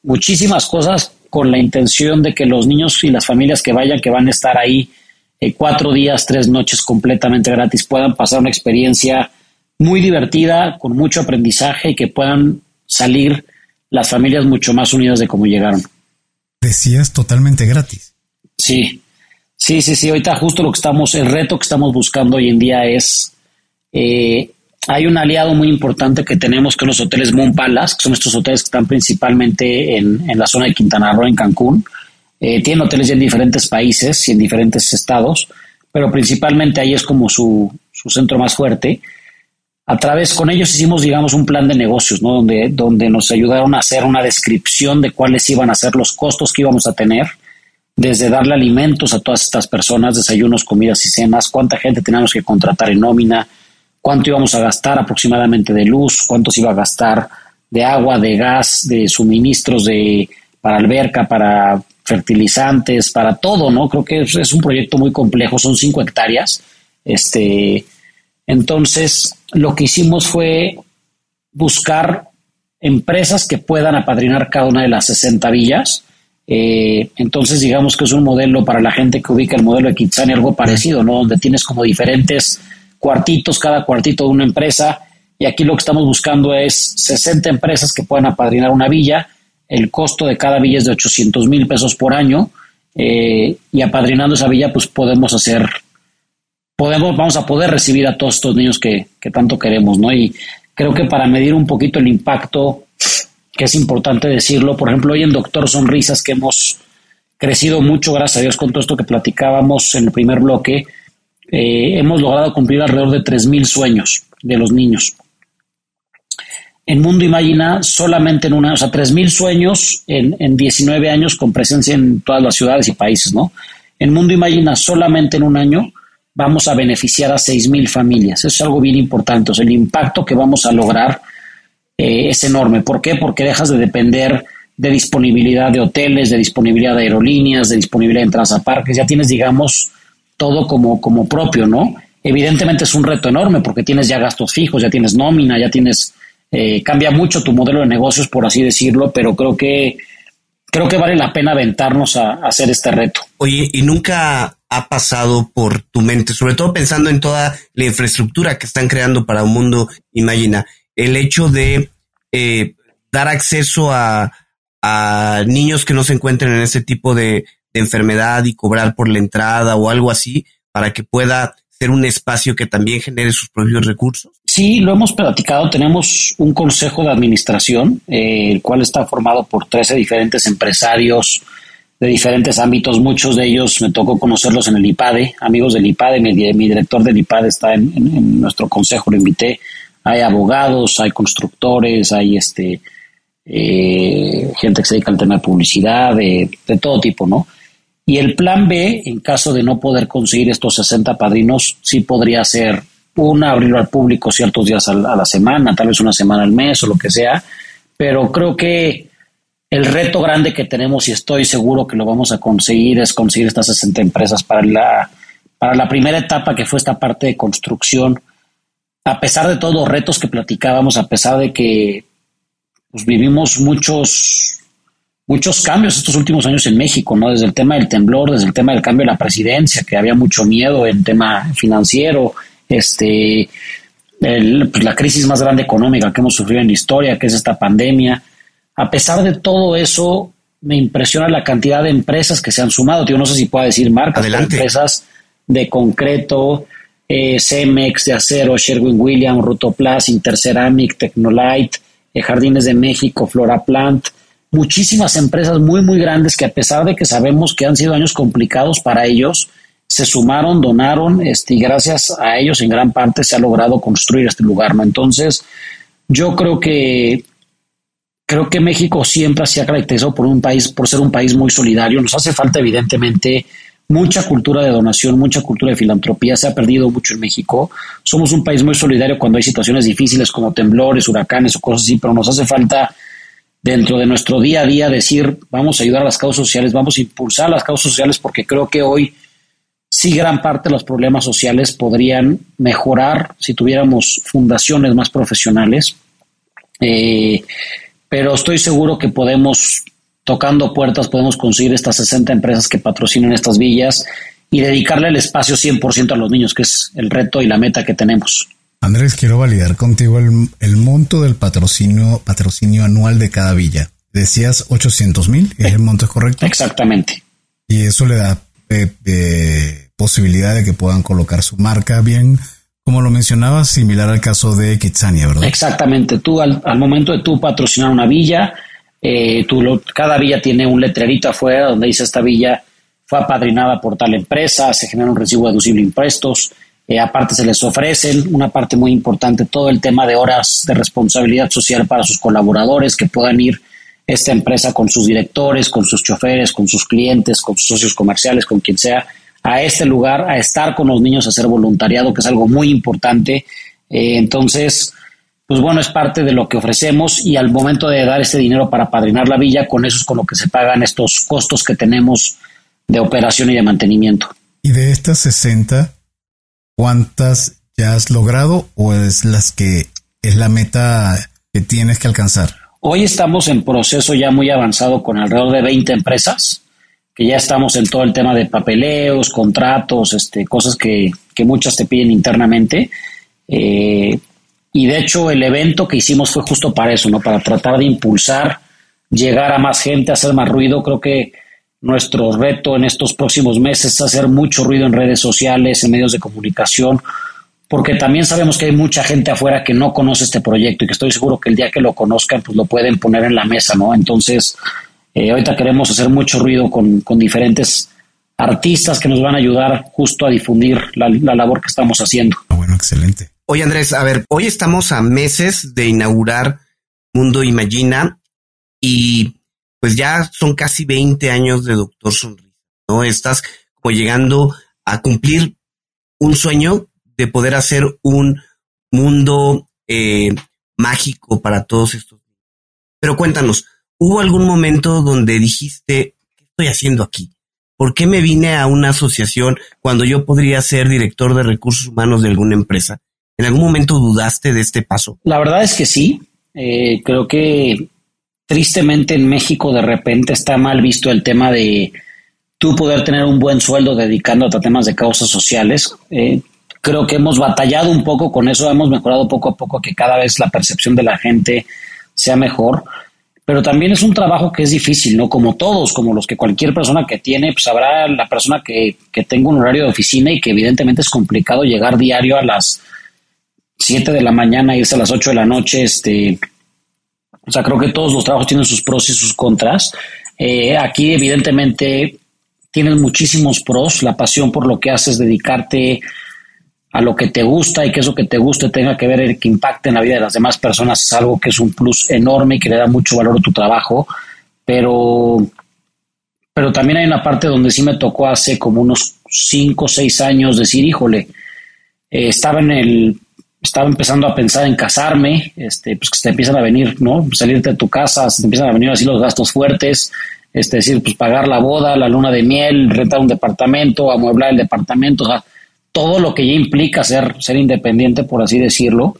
muchísimas cosas con la intención de que los niños y las familias que vayan, que van a estar ahí cuatro días, tres noches completamente gratis, puedan pasar una experiencia muy divertida, con mucho aprendizaje y que puedan salir las familias mucho más unidas de cómo llegaron. Decías totalmente gratis. Sí, sí, sí, sí. Ahorita justo lo que estamos, el reto que estamos buscando hoy en día es, eh, hay un aliado muy importante que tenemos que los hoteles Moon Palace, que son estos hoteles que están principalmente en, en la zona de Quintana Roo, en Cancún. Eh, tienen hoteles en diferentes países y en diferentes estados, pero principalmente ahí es como su, su centro más fuerte a través con ellos hicimos, digamos, un plan de negocios, ¿no? Donde, donde nos ayudaron a hacer una descripción de cuáles iban a ser los costos que íbamos a tener, desde darle alimentos a todas estas personas, desayunos, comidas y cenas, cuánta gente teníamos que contratar en nómina, cuánto íbamos a gastar aproximadamente de luz, cuánto se iba a gastar de agua, de gas, de suministros de, para alberca, para fertilizantes, para todo, ¿no? Creo que es, un proyecto muy complejo, son cinco hectáreas, este, entonces, lo que hicimos fue buscar empresas que puedan apadrinar cada una de las 60 villas. Eh, entonces, digamos que es un modelo para la gente que ubica el modelo de Kitsani, algo parecido, ¿no? Donde tienes como diferentes cuartitos, cada cuartito de una empresa. Y aquí lo que estamos buscando es 60 empresas que puedan apadrinar una villa. El costo de cada villa es de 800 mil pesos por año. Eh, y apadrinando esa villa, pues podemos hacer podemos, vamos a poder recibir a todos estos niños que, tanto queremos, ¿no? Y creo que para medir un poquito el impacto, que es importante decirlo, por ejemplo, hoy en Doctor Sonrisas, que hemos crecido mucho, gracias a Dios, con todo esto que platicábamos en el primer bloque, eh, hemos logrado cumplir alrededor de 3.000 sueños de los niños. En Mundo Imagina, solamente en una, o sea, 3.000 sueños en, en 19 años con presencia en todas las ciudades y países, ¿no? En Mundo Imagina, solamente en un año, vamos a beneficiar a 6.000 familias. Eso es algo bien importante. O sea, el impacto que vamos a lograr eh, es enorme. ¿Por qué? Porque dejas de depender de disponibilidad de hoteles, de disponibilidad de aerolíneas, de disponibilidad de entradas a parques. Ya tienes, digamos, todo como, como propio, ¿no? Evidentemente es un reto enorme porque tienes ya gastos fijos, ya tienes nómina, ya tienes eh, cambia mucho tu modelo de negocios, por así decirlo, pero creo que creo que vale la pena aventarnos a, hacer este reto. Oye, ¿y nunca ha pasado por tu mente, sobre todo pensando en toda la infraestructura que están creando para un mundo, imagina, el hecho de eh, dar acceso a, a, niños que no se encuentren en ese tipo de, de enfermedad y cobrar por la entrada o algo así para que pueda ser un espacio que también genere sus propios recursos? Sí, lo hemos platicado. Tenemos un consejo de administración, eh, el cual está formado por 13 diferentes empresarios de diferentes ámbitos. Muchos de ellos me tocó conocerlos en el IPADE, amigos del IPADE. Mi, director del IPADE está en, nuestro consejo, lo invité. Hay abogados, hay constructores, hay este eh, gente que se dedica al tema de publicidad, de, de todo tipo, ¿no? Y el plan B, en caso de no poder conseguir estos 60 padrinos, sí podría ser una, abrirlo al público ciertos días a la semana, tal vez una semana al mes o lo que sea, pero creo que el reto grande que tenemos y estoy seguro que lo vamos a conseguir es conseguir estas 60 empresas para la, para la primera etapa que fue esta parte de construcción. A pesar de todos los retos que platicábamos, a pesar de que pues, vivimos muchos muchos cambios estos últimos años en México, ¿no? Desde el tema del temblor, desde el tema del cambio de la presidencia, que había mucho miedo en tema financiero, este, pues, la crisis más grande económica que hemos sufrido en la historia, que es esta pandemia. A pesar de todo eso, me impresiona la cantidad de empresas que se han sumado. Yo no sé si puedo decir marcas, empresas de concreto, eh, Cemex, de acero, Sherwin Williams, Rutoplas, Interceramic, Tecnolite, eh, Jardines de México, Floraplant, muchísimas empresas muy, muy grandes que a pesar de que sabemos que han sido años complicados para ellos, se sumaron, donaron, este, y gracias a ellos en gran parte se ha logrado construir este lugar, ¿no? Entonces, yo creo que creo que México siempre se ha caracterizado por un país, por ser un país muy solidario. Nos hace falta, evidentemente, mucha cultura de donación, mucha cultura de filantropía. Se ha perdido mucho en México. Somos un país muy solidario cuando hay situaciones difíciles como temblores, huracanes o cosas así, pero nos hace falta dentro de nuestro día a día decir, vamos a ayudar a las causas sociales, vamos a impulsar las causas sociales, porque creo que hoy sí gran parte de los problemas sociales podrían mejorar si tuviéramos fundaciones más profesionales. Eh, pero estoy seguro que podemos, tocando puertas, podemos conseguir estas 60 empresas que patrocinan estas villas y dedicarle el espacio 100% a los niños, que es el reto y la meta que tenemos. Andrés, quiero validar contigo el, monto del patrocinio, patrocinio anual de cada villa. Decías 800 mil, ¿es el monto correcto? Exactamente. Y eso le da eh, eh, posibilidad de que puedan colocar su marca bien, como lo mencionabas, similar al caso de Kitsania, ¿verdad? Exactamente. Tú al, momento de tú patrocinar una villa, eh, tú cada villa tiene un letrerito afuera donde dice esta villa fue apadrinada por tal empresa, se genera un recibo deducible de impuestos, eh, aparte se les ofrecen una parte muy importante, todo el tema de horas de responsabilidad social para sus colaboradores, que puedan ir esta empresa con sus directores, con sus choferes, con sus clientes, con sus socios comerciales, con quien sea, a este lugar, a estar con los niños, a hacer voluntariado, que es algo muy importante. Eh, entonces, pues bueno, es parte de lo que ofrecemos y al momento de dar este dinero para padrinar la villa, con eso es con lo que se pagan estos costos que tenemos de operación y de mantenimiento. Y de estas 60, ¿cuántas ya has logrado o es las que es la meta que tienes que alcanzar? Hoy estamos en proceso ya muy avanzado con alrededor de 20 empresas, que ya estamos en todo el tema de papeleos, contratos, este, cosas que, muchas te piden internamente. Eh, y de hecho el evento que hicimos fue justo para eso, ¿no? Para tratar de impulsar, llegar a más gente, hacer más ruido. Creo que nuestro reto en estos próximos meses es hacer mucho ruido en redes sociales, en medios de comunicación, porque también sabemos que hay mucha gente afuera que no conoce este proyecto y que estoy seguro que el día que lo conozcan, pues lo pueden poner en la mesa, ¿no? Entonces, eh, ahorita queremos hacer mucho ruido con, diferentes artistas que nos van a ayudar justo a difundir la, labor que estamos haciendo. Ah, bueno, excelente. Oye Andrés, a ver, hoy estamos a meses de inaugurar Mundo Imagina y pues ya son casi 20 años de Doctor Sonrisa, ¿no? Estás como llegando a cumplir un sueño de poder hacer un mundo eh, mágico para todos estos. Pero cuéntanos, ¿hubo algún momento donde dijiste, ¿qué estoy haciendo aquí? ¿Por qué me vine a una asociación cuando yo podría ser director de recursos humanos de alguna empresa? ¿En algún momento dudaste de este paso? La verdad es que sí. Eh, creo que tristemente en México de repente está mal visto el tema de tú poder tener un buen sueldo dedicándote a temas de causas sociales. Eh, creo que hemos batallado un poco con eso, hemos mejorado poco a poco que cada vez la percepción de la gente sea mejor pero también es un trabajo que es difícil, ¿no? Como todos, como los que cualquier persona que tiene, pues habrá la persona que, que tenga un horario de oficina y que evidentemente es complicado llegar diario a las 7 de la mañana, irse a las 8 de la noche, este, o sea, creo que todos los trabajos tienen sus pros y sus contras. Eh, aquí evidentemente tienes muchísimos pros, la pasión por lo que haces, dedicarte a lo que te gusta y que eso que te guste tenga que ver, que impacte en la vida de las demás personas es algo que es un plus enorme y que le da mucho valor a tu trabajo, pero, pero también hay una parte donde sí me tocó hace como unos 5 o 6 años decir, híjole, eh, estaba en el estaba empezando a pensar en casarme, este, pues que te empiezan a venir, ¿no? Salirte de tu casa, se te empiezan a venir así los gastos fuertes, este, decir, pues pagar la boda, la luna de miel, rentar un departamento, amueblar el departamento, o sea, todo lo que ya implica ser, ser independiente, por así decirlo.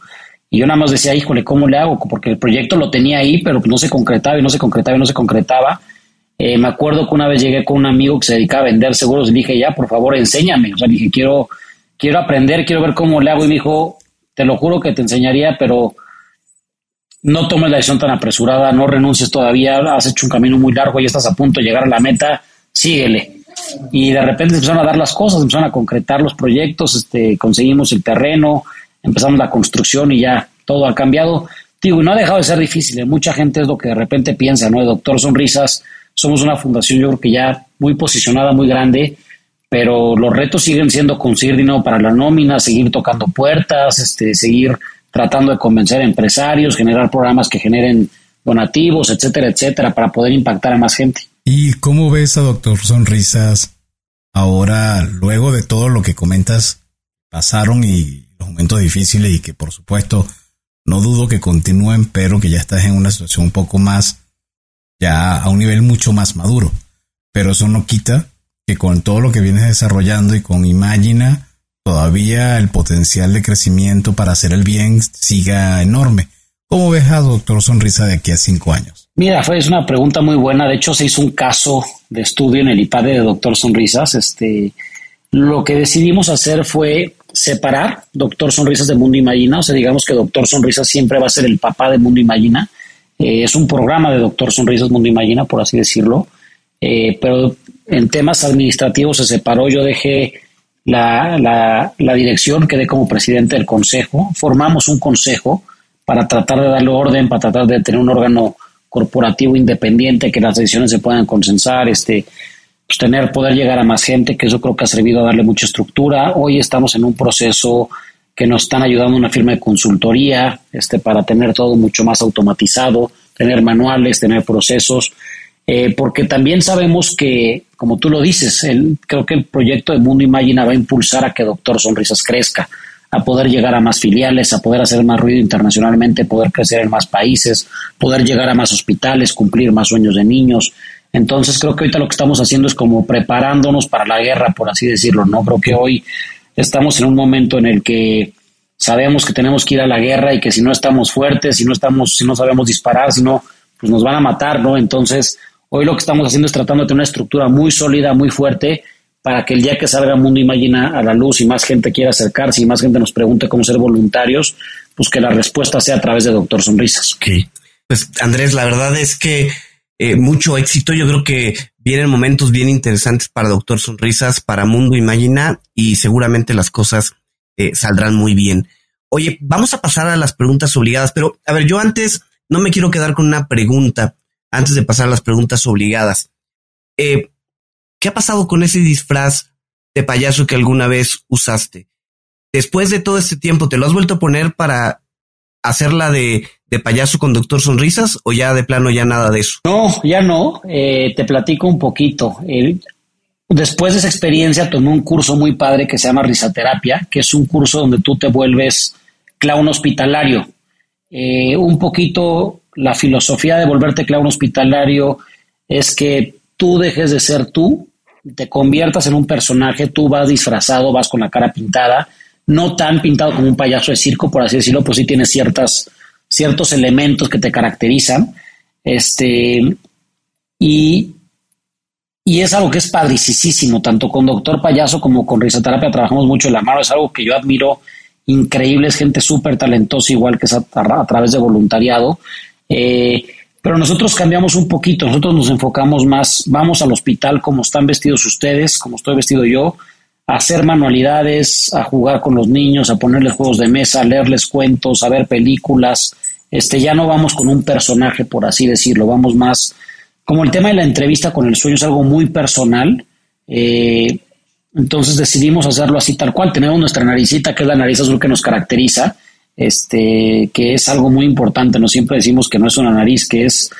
Y yo nada más decía, híjole, ¿cómo le hago? Porque el proyecto lo tenía ahí, pero no se concretaba y no se concretaba y no se concretaba. Eh, me acuerdo que una vez llegué con un amigo que se dedicaba a vender seguros y dije, ya, por favor, enséñame. O sea, dije, quiero, quiero aprender, quiero ver cómo le hago. Y me dijo, te lo juro que te enseñaría, pero no tomes la decisión tan apresurada, no renuncies todavía, has hecho un camino muy largo y estás a punto de llegar a la meta, síguele y de repente empezaron a dar las cosas, empezaron a concretar los proyectos, este, conseguimos el terreno, empezamos la construcción y ya todo ha cambiado. Digo, y no ha dejado de ser difícil, ¿eh? mucha gente es lo que de repente piensa, ¿no? Doctor Sonrisas, somos una fundación yo creo que ya muy posicionada, muy grande, pero los retos siguen siendo conseguir dinero para la nómina, seguir tocando puertas, este, seguir tratando de convencer a empresarios, generar programas que generen donativos, etcétera, etcétera, para poder impactar a más gente. ¿Y cómo ves a Doctor Sonrisas ahora, luego de todo lo que comentas, pasaron y los momentos difíciles y que por supuesto no dudo que continúen, pero que ya estás en una situación un poco más, ya a un nivel mucho más maduro. Pero eso no quita que con todo lo que vienes desarrollando y con Imagina, todavía el potencial de crecimiento para hacer el bien siga enorme. ¿Cómo ves a Doctor Sonrisa de aquí a cinco años? Mira, fue es una pregunta muy buena. De hecho, se hizo un caso de estudio en el IPADE de Doctor Sonrisas. Este, lo que decidimos hacer fue separar Doctor Sonrisas de Mundo Imagina. O sea, digamos que Doctor Sonrisas siempre va a ser el papá de Mundo Imagina. Eh, es un programa de Doctor Sonrisas Mundo Imagina, por así decirlo. Eh, pero en temas administrativos se separó. Yo dejé la, la, la dirección, quedé como presidente del consejo. Formamos un consejo para tratar de darle orden, para tratar de tener un órgano corporativo independiente, que las decisiones se puedan consensar, este, pues tener poder llegar a más gente, que eso creo que ha servido a darle mucha estructura. Hoy estamos en un proceso que nos están ayudando una firma de consultoría, este, para tener todo mucho más automatizado, tener manuales, tener procesos, eh, porque también sabemos que, como tú lo dices, el, creo que el proyecto de Mundo Imagina va a impulsar a que Doctor Sonrisas crezca a poder llegar a más filiales, a poder hacer más ruido internacionalmente, poder crecer en más países, poder llegar a más hospitales, cumplir más sueños de niños. Entonces creo que ahorita lo que estamos haciendo es como preparándonos para la guerra, por así decirlo, ¿no? Creo que hoy estamos en un momento en el que sabemos que tenemos que ir a la guerra y que si no estamos fuertes, si no estamos, si no sabemos disparar, si no, pues nos van a matar, ¿no? Entonces, hoy lo que estamos haciendo es tratando de tener una estructura muy sólida, muy fuerte, para que el día que salga Mundo Imagina a la luz y más gente quiera acercarse y más gente nos pregunte cómo ser voluntarios, pues que la respuesta sea a través de Doctor Sonrisas. Ok. Pues Andrés, la verdad es que eh, mucho éxito. Yo creo que vienen momentos bien interesantes para Doctor Sonrisas, para Mundo Imagina y seguramente las cosas eh, saldrán muy bien. Oye, vamos a pasar a las preguntas obligadas, pero a ver, yo antes no me quiero quedar con una pregunta antes de pasar a las preguntas obligadas. Eh, ¿qué ha pasado con ese disfraz de payaso que alguna vez usaste? Después de todo este tiempo, ¿te lo has vuelto a poner para hacerla de, de payaso con Doctor Sonrisas o ya de plano ya nada de eso? No, ya no. Eh, te platico un poquito. después de esa experiencia tomé un curso muy padre que se llama Risaterapia, que es un curso donde tú te vuelves clown hospitalario. Eh, un poquito la filosofía de volverte clown hospitalario es que tú dejes de ser tú, te conviertas en un personaje, tú vas disfrazado, vas con la cara pintada, no tan pintado como un payaso de circo, por así decirlo, pues sí tienes ciertas, ciertos elementos que te caracterizan. Este, y, y es algo que es padricísimo, tanto con Doctor Payaso como con Risoterapia trabajamos mucho en la mano, es algo que yo admiro increíble, es gente súper talentosa, igual que es a, través de voluntariado. Eh, pero nosotros cambiamos un poquito, nosotros nos enfocamos más, vamos al hospital como están vestidos ustedes, como estoy vestido yo, a hacer manualidades, a jugar con los niños, a ponerles juegos de mesa, a leerles cuentos, a ver películas. Este, ya no vamos con un personaje, por así decirlo, vamos más, como el tema de la entrevista con el sueño es algo muy personal, eh, entonces decidimos hacerlo así tal cual. Tenemos nuestra naricita, que es la nariz azul que nos caracteriza, este, que es algo muy importante. No siempre decimos que no es una nariz, que es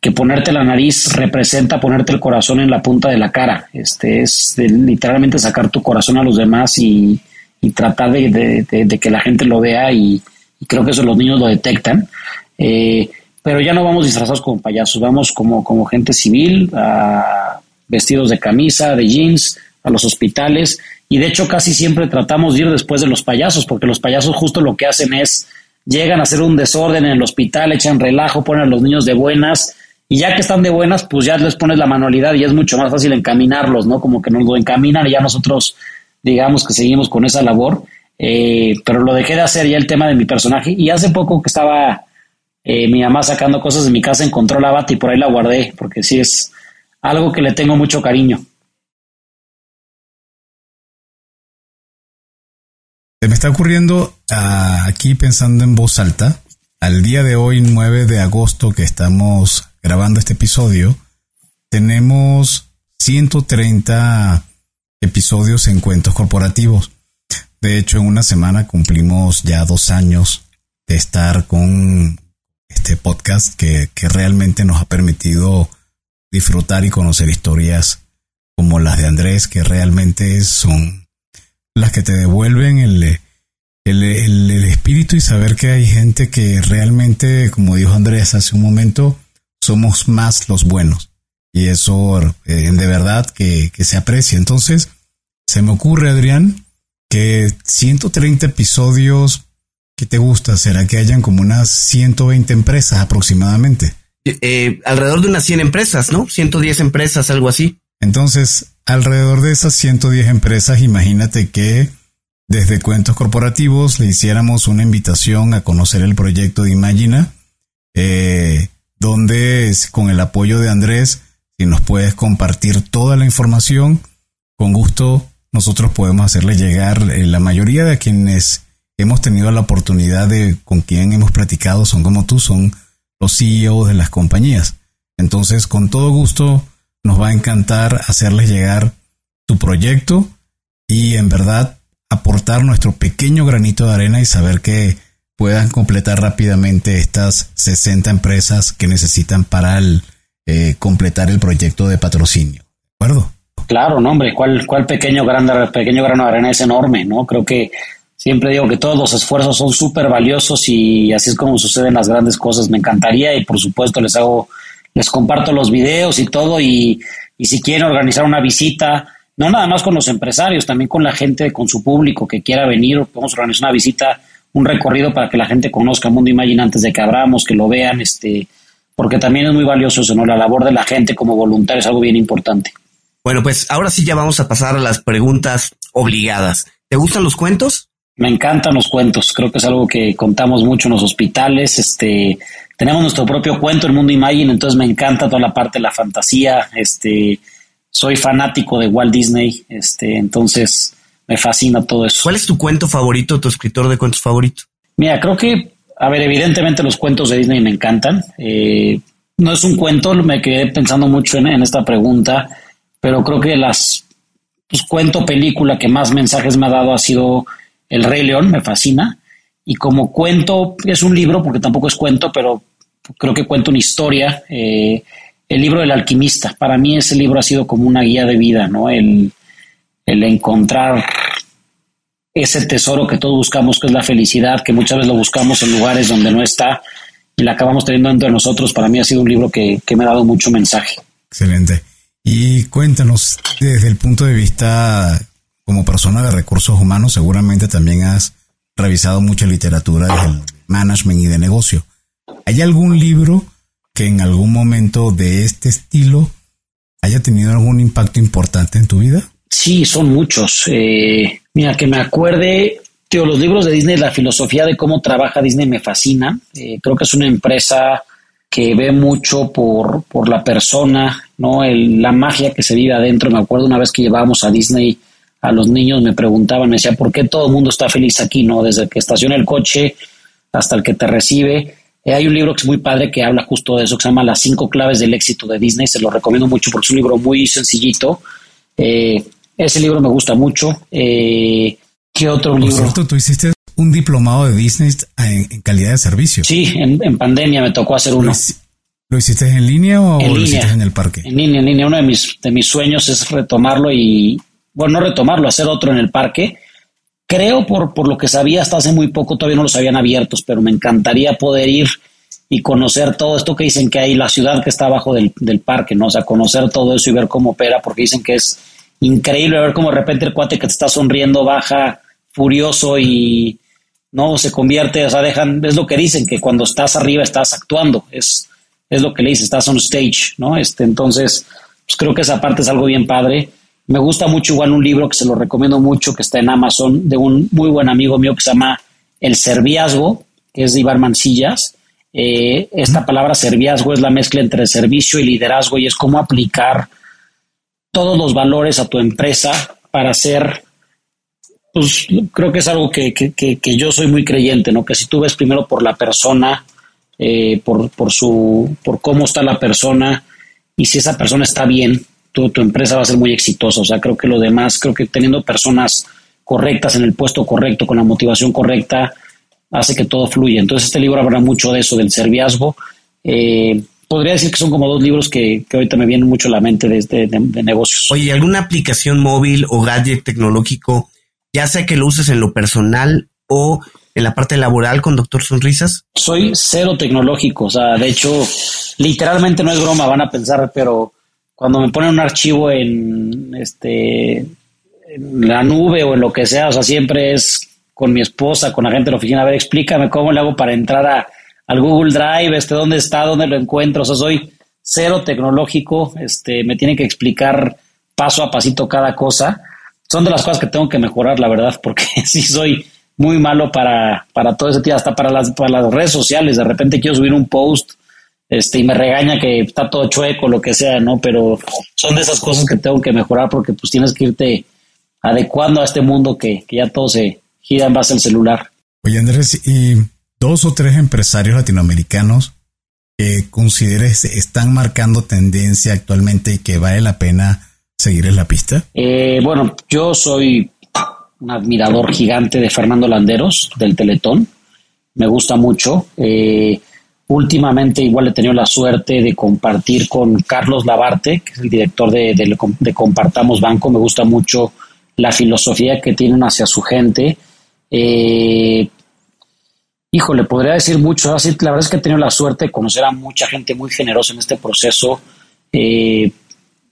que ponerte la nariz representa ponerte el corazón en la punta de la cara. Este es literalmente sacar tu corazón a los demás y, tratar de, que la gente lo vea y, creo que eso los niños lo detectan. Eh, pero ya no vamos disfrazados como payasos, vamos como, como gente civil, vestidos de camisa, de jeans, a los hospitales y de hecho casi siempre tratamos de ir después de los payasos porque los payasos justo lo que hacen es llegan a hacer un desorden en el hospital, echan relajo, ponen a los niños de buenas y ya que están de buenas, pues ya les pones la manualidad y es mucho más fácil encaminarlos, ¿no? Como que nos lo encaminan y ya nosotros digamos que seguimos con esa labor. Eh, pero lo dejé de hacer ya el tema de mi personaje y hace poco que estaba eh, mi mamá sacando cosas de mi casa encontró la bata y por ahí la guardé porque sí es algo que le tengo mucho cariño. Se me está ocurriendo ah, aquí pensando en voz alta, al día de hoy, 9 de agosto, que estamos grabando este episodio, tenemos 130 episodios en cuentos corporativos. De hecho, en una semana cumplimos ya dos años de estar con este podcast que, que realmente nos ha permitido disfrutar y conocer historias como las de Andrés, que realmente son las que te devuelven el, el, espíritu y saber que hay gente que realmente, como dijo Andrés hace un momento, somos más los buenos. Y eso eh, de verdad que, que se aprecia. Entonces, se me ocurre, Adrián, que 130 episodios ¿Qué te gusta? ¿Será que hayan como unas 120 empresas aproximadamente? Eh, eh, alrededor de unas 100 empresas, ¿no? 110 empresas, algo así. Entonces, alrededor de esas 110 empresas, imagínate que desde Cuentos Corporativos le hiciéramos una invitación a conocer el proyecto de Imagina, eh, donde con el apoyo de Andrés, si nos puedes compartir toda la información, con gusto nosotros podemos hacerle llegar eh, la mayoría de quienes hemos tenido la oportunidad de con quien hemos platicado son como tú, son los CEOs de las compañías. Entonces, con todo gusto, nos va a encantar hacerles llegar tu proyecto y en verdad aportar nuestro pequeño granito de arena y saber que puedan completar rápidamente estas 60 empresas que necesitan para eh, completar el proyecto de patrocinio. ¿De acuerdo? Claro, no, hombre, ¿cuál, cuál pequeño, gran, pequeño grano de arena es enorme, ¿no? Creo que siempre digo que todos los esfuerzos son súper valiosos y así es como suceden las grandes cosas. Me encantaría y por supuesto les hago les comparto los videos y todo y, si quieren organizar una visita, no nada más con los empresarios, también con la gente, con su público que quiera venir, podemos organizar una visita, un recorrido para que la gente conozca Mundo Imagine antes de que abramos, que lo vean, este, porque también es muy valioso eso, ¿no? La labor de la gente como voluntario es algo bien importante. Bueno, pues ahora sí ya vamos a pasar a las preguntas obligadas. ¿Te gustan los cuentos? Me encantan los cuentos, creo que es algo que contamos mucho en los hospitales, este, tenemos nuestro propio cuento, el mundo Imagine, entonces me encanta toda la parte de la fantasía, este, soy fanático de Walt Disney, este, entonces me fascina todo eso. ¿Cuál es tu cuento favorito, tu escritor de cuentos favorito? Mira, creo que, a ver, evidentemente los cuentos de Disney me encantan. Eh, no es un cuento, me quedé pensando mucho en, esta pregunta, pero creo que las pues, cuento película que más mensajes me ha dado ha sido El Rey León, me fascina. Y como cuento, es un libro, porque tampoco es cuento, pero creo que cuento una historia. Eh, el libro del alquimista, para mí ese libro ha sido como una guía de vida, ¿no? El, el encontrar ese tesoro que todos buscamos, que es la felicidad, que muchas veces lo buscamos en lugares donde no está y la acabamos teniendo entre nosotros, para mí ha sido un libro que, me ha dado mucho mensaje. Excelente. Y cuéntanos, desde el punto de vista como persona de recursos humanos, seguramente también has revisado mucha literatura del management y de negocio. ¿Hay algún libro que en algún momento de este estilo haya tenido algún impacto importante en tu vida? Sí, son muchos. Eh, mira, que me acuerde, tío, los libros de Disney, la filosofía de cómo trabaja Disney me fascina. Eh, creo que es una empresa que ve mucho por, por la persona, ¿no? El, la magia que se vive adentro. Me acuerdo una vez que llevábamos a Disney a los niños, me preguntaban, me decían, ¿por qué todo el mundo está feliz aquí, no? Desde que estaciona el coche hasta el que te recibe. Eh, hay un libro que es muy padre que habla justo de eso, que se llama Las cinco claves del éxito de Disney. Se lo recomiendo mucho porque es un libro muy sencillito. Eh, ese libro me gusta mucho. Eh, ¿Qué otro Por libro? Cierto, tú hiciste un diplomado de Disney en, calidad de servicio. Sí, en, pandemia me tocó hacer uno. ¿Lo, hiciste en línea o lo hiciste en el parque? En línea, en línea. Uno de mis, de mis sueños es retomarlo y, bueno, no retomarlo, hacer otro en el parque. Creo por, por lo que sabía hasta hace muy poco, todavía no los habían abiertos, pero me encantaría poder ir y conocer todo esto que dicen que hay, la ciudad que está abajo del, del parque, ¿no? O sea, conocer todo eso y ver cómo opera, porque dicen que es increíble ver cómo de repente el cuate que te está sonriendo baja furioso y no se convierte, o sea, dejan, es lo que dicen, que cuando estás arriba estás actuando, es, es lo que le dicen, estás on stage, ¿no? Este, entonces, pues creo que esa parte es algo bien padre. Me gusta mucho igual un libro que se lo recomiendo mucho, que está en Amazon, de un muy buen amigo mío que se llama El Serviazgo, que es de Ibar Mancillas. Eh, esta palabra serviazgo es la mezcla entre servicio y liderazgo y es cómo aplicar todos los valores a tu empresa para hacer, pues creo que es algo que, yo soy muy creyente, ¿no? Que si tú ves primero por la persona, eh, por, por, su, por cómo está la persona, y si esa persona está bien, tu, tu empresa va a ser muy exitosa. O sea, creo que lo demás, creo que teniendo personas correctas en el puesto correcto, con la motivación correcta, hace que todo fluya. Entonces este libro habla mucho de eso, del serviazgo. Eh, podría decir que son como dos libros que, ahorita me vienen mucho a la mente de, de, negocios. Oye, ¿alguna aplicación móvil o gadget tecnológico, ya sea que lo uses en lo personal o en la parte laboral con Doctor Sonrisas? Soy cero tecnológico, o sea, de hecho, literalmente no es broma, van a pensar, pero cuando me ponen un archivo en este en la nube o en lo que sea, o sea, siempre es con mi esposa, con la gente de la oficina, a ver, explícame cómo le hago para entrar a al Google Drive, este, dónde está, dónde lo encuentro. O sea, soy cero tecnológico, este, me tiene que explicar paso a pasito cada cosa. Son de las cosas que tengo que mejorar, la verdad, porque sí soy muy malo para, para todo ese tipo, hasta para las, para las redes sociales. De repente quiero subir un post este, y me regaña que está todo chueco, lo que sea, ¿no? Pero son de esas cosas que tengo que mejorar porque pues tienes que irte adecuando a este mundo que, que ya todo se gira en base al celular. Oye, Andrés, y dos o tres empresarios latinoamericanos que consideres están marcando tendencia actualmente y que vale la pena seguir en la pista? Eh, bueno, yo soy un admirador gigante de Fernando Landeros, del Teletón. Me gusta mucho. Eh, últimamente igual he tenido la suerte de compartir con Carlos Labarte, que es el director de, de Compartamos Banco. Me gusta mucho la filosofía que tienen hacia su gente. Eh, híjole, podría decir mucho. La verdad es que he tenido la suerte de conocer a mucha gente muy generosa en este proceso. Eh,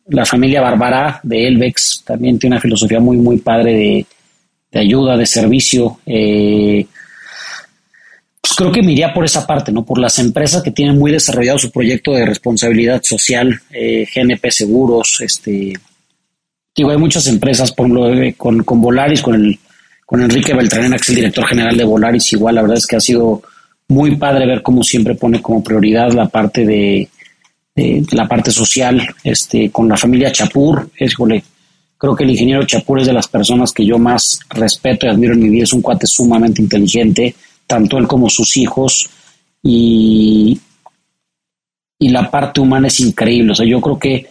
la familia Bárbara de Elvex también tiene una filosofía muy, muy padre de, ayuda, de servicio. Eh, creo que me por esa parte, ¿no? Por las empresas que tienen muy desarrollado su proyecto de responsabilidad social, eh, GNP Seguros, este. Digo, hay muchas empresas, por ejemplo, con, con Volaris, con el con Enrique Beltranena, que es el director general de Volaris, igual la verdad es que ha sido muy padre ver cómo siempre pone como prioridad la parte de, la parte social, este, con la familia Chapur, es, creo que el ingeniero Chapur es de las personas que yo más respeto y admiro en mi vida, es un cuate sumamente inteligente, tanto él como sus hijos, y, y la parte humana es increíble, o sea, yo creo que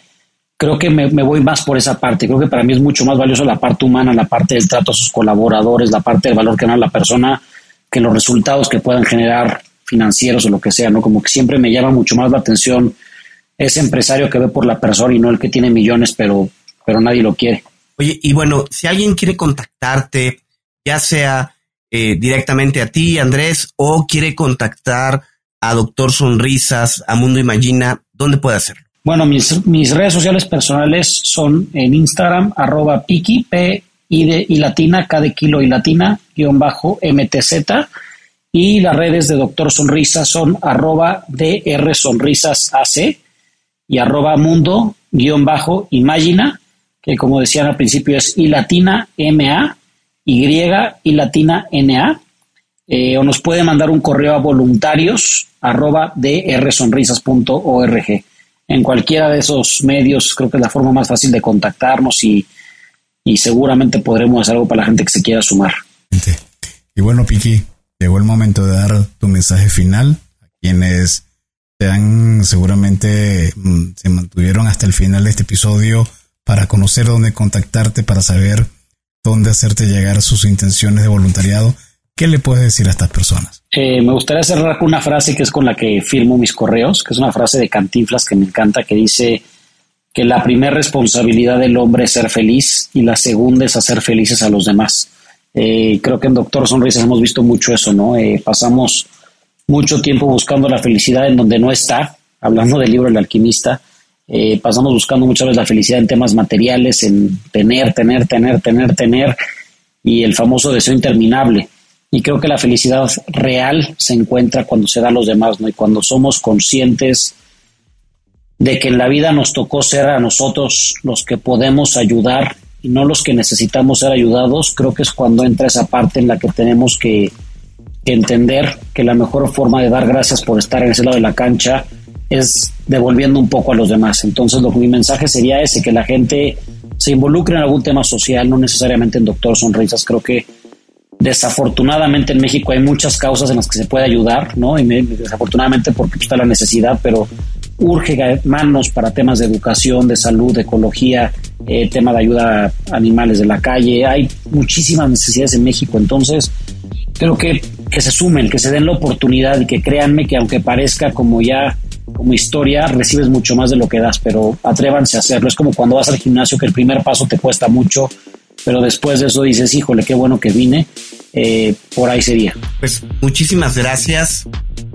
creo que me, voy más por esa parte. Creo que para mí es mucho más valioso la parte humana, la parte del trato a sus colaboradores, la parte del valor que da la persona, que los resultados que puedan generar financieros o lo que sea, ¿no? Como que siempre me llama mucho más la atención ese empresario que ve por la persona y no el que tiene millones, pero, pero nadie lo quiere. Oye, y bueno, si alguien quiere contactarte, ya sea eh, directamente a ti, Andrés, o quiere contactar a Doctor Sonrisas, a Mundo Imagina, ¿dónde puede hacerlo? Bueno, mis, redes sociales personales son en Instagram, arroba piki, P, I, de, y latina, K de kilo y latina, guion bajo, MTZ. Y las redes de Doctor Sonrisas son arroba DR Sonrisas AC y arroba mundo, guion bajo, imagina, que como decían al principio es I latina, MA, Y y latina, NA. Eh, o nos puede mandar un correo a voluntarios arroba drsonrisas.org. En cualquiera de esos medios creo que es la forma más fácil de contactarnos y, seguramente podremos hacer algo para la gente que se quiera sumar. Y bueno, Piki, llegó el momento de dar tu mensaje final a quienes te han seguramente mm, se mantuvieron hasta el final de este episodio para conocer dónde contactarte, para saber dónde hacerte llegar sus intenciones de voluntariado. ¿Qué le puedes decir a estas personas? Eh, me gustaría cerrar con una frase que es con la que firmo mis correos, que es una frase de Cantinflas que me encanta, que dice que la primera responsabilidad del hombre es ser feliz y la segunda es hacer felices a los demás. Eh, creo que en Doctor Sonrisas hemos visto mucho eso, ¿no? Eh, pasamos mucho tiempo buscando la felicidad en donde no está, hablando del libro El alquimista, pasamos buscando muchas veces la felicidad en temas materiales, en tener, tener, tener, tener, tener, y el famoso deseo interminable. Y creo que la felicidad real se encuentra cuando se da a los demás, ¿no? Y cuando somos conscientes de que en la vida nos tocó ser a nosotros los que podemos ayudar y no los que necesitamos ser ayudados, creo que es cuando entra esa parte en la que tenemos que, entender que la mejor forma de dar gracias por estar en ese lado de la cancha es devolviendo un poco a los demás. Entonces, lo mi mensaje sería ese, que la gente se involucre en algún tema social, no necesariamente en Doctor Sonrisas. Creo que Desafortunadamente en México hay muchas causas en las que se puede ayudar, ¿no? Y desafortunadamente porque está la necesidad, pero urge manos para temas de educación, de salud, de ecología, eh, tema de ayuda a animales de la calle. Hay muchísimas necesidades en México, entonces creo que, que se sumen, que se den la oportunidad y que créanme que aunque parezca como ya como historia, recibes mucho más de lo que das, pero atrévanse a hacerlo. Es como cuando vas al gimnasio que el primer paso te cuesta mucho, pero después de eso dices, híjole, qué bueno que vine. Eh, por ahí sería. Pues muchísimas gracias,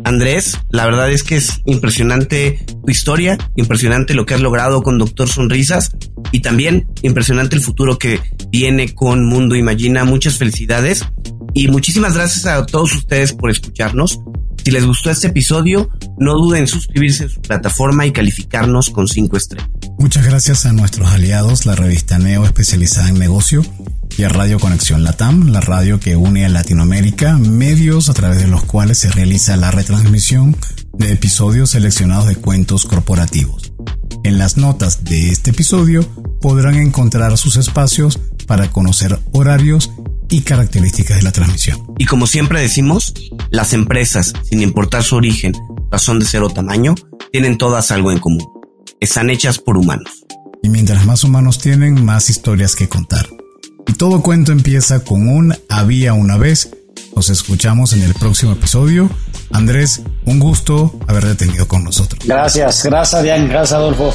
Andrés. La verdad es que es impresionante tu historia, impresionante lo que has logrado con Doctor Sonrisas y también impresionante el futuro que viene con Mundo Imagina. Muchas felicidades y muchísimas gracias a todos ustedes por escucharnos. Si les gustó este episodio, no duden en suscribirse a su plataforma y calificarnos con cinco estrellas. Muchas gracias a nuestros aliados, la revista Neo especializada en negocio y a Radio Conexión Latam, la radio que une a Latinoamérica, medios a través de los cuales se realiza la retransmisión de episodios seleccionados de cuentos corporativos. En las notas de este episodio podrán encontrar sus espacios para conocer horarios y características de la transmisión. Y como siempre decimos, las empresas, sin importar su origen, razón de ser o tamaño, tienen todas algo en común. Están hechas por humanos. Y mientras más humanos tienen, más historias que contar. Y todo cuento empieza con un había una vez. Nos escuchamos en el próximo episodio. Andrés, un gusto haberte tenido con nosotros. Gracias, gracias Diane, gracias Adolfo.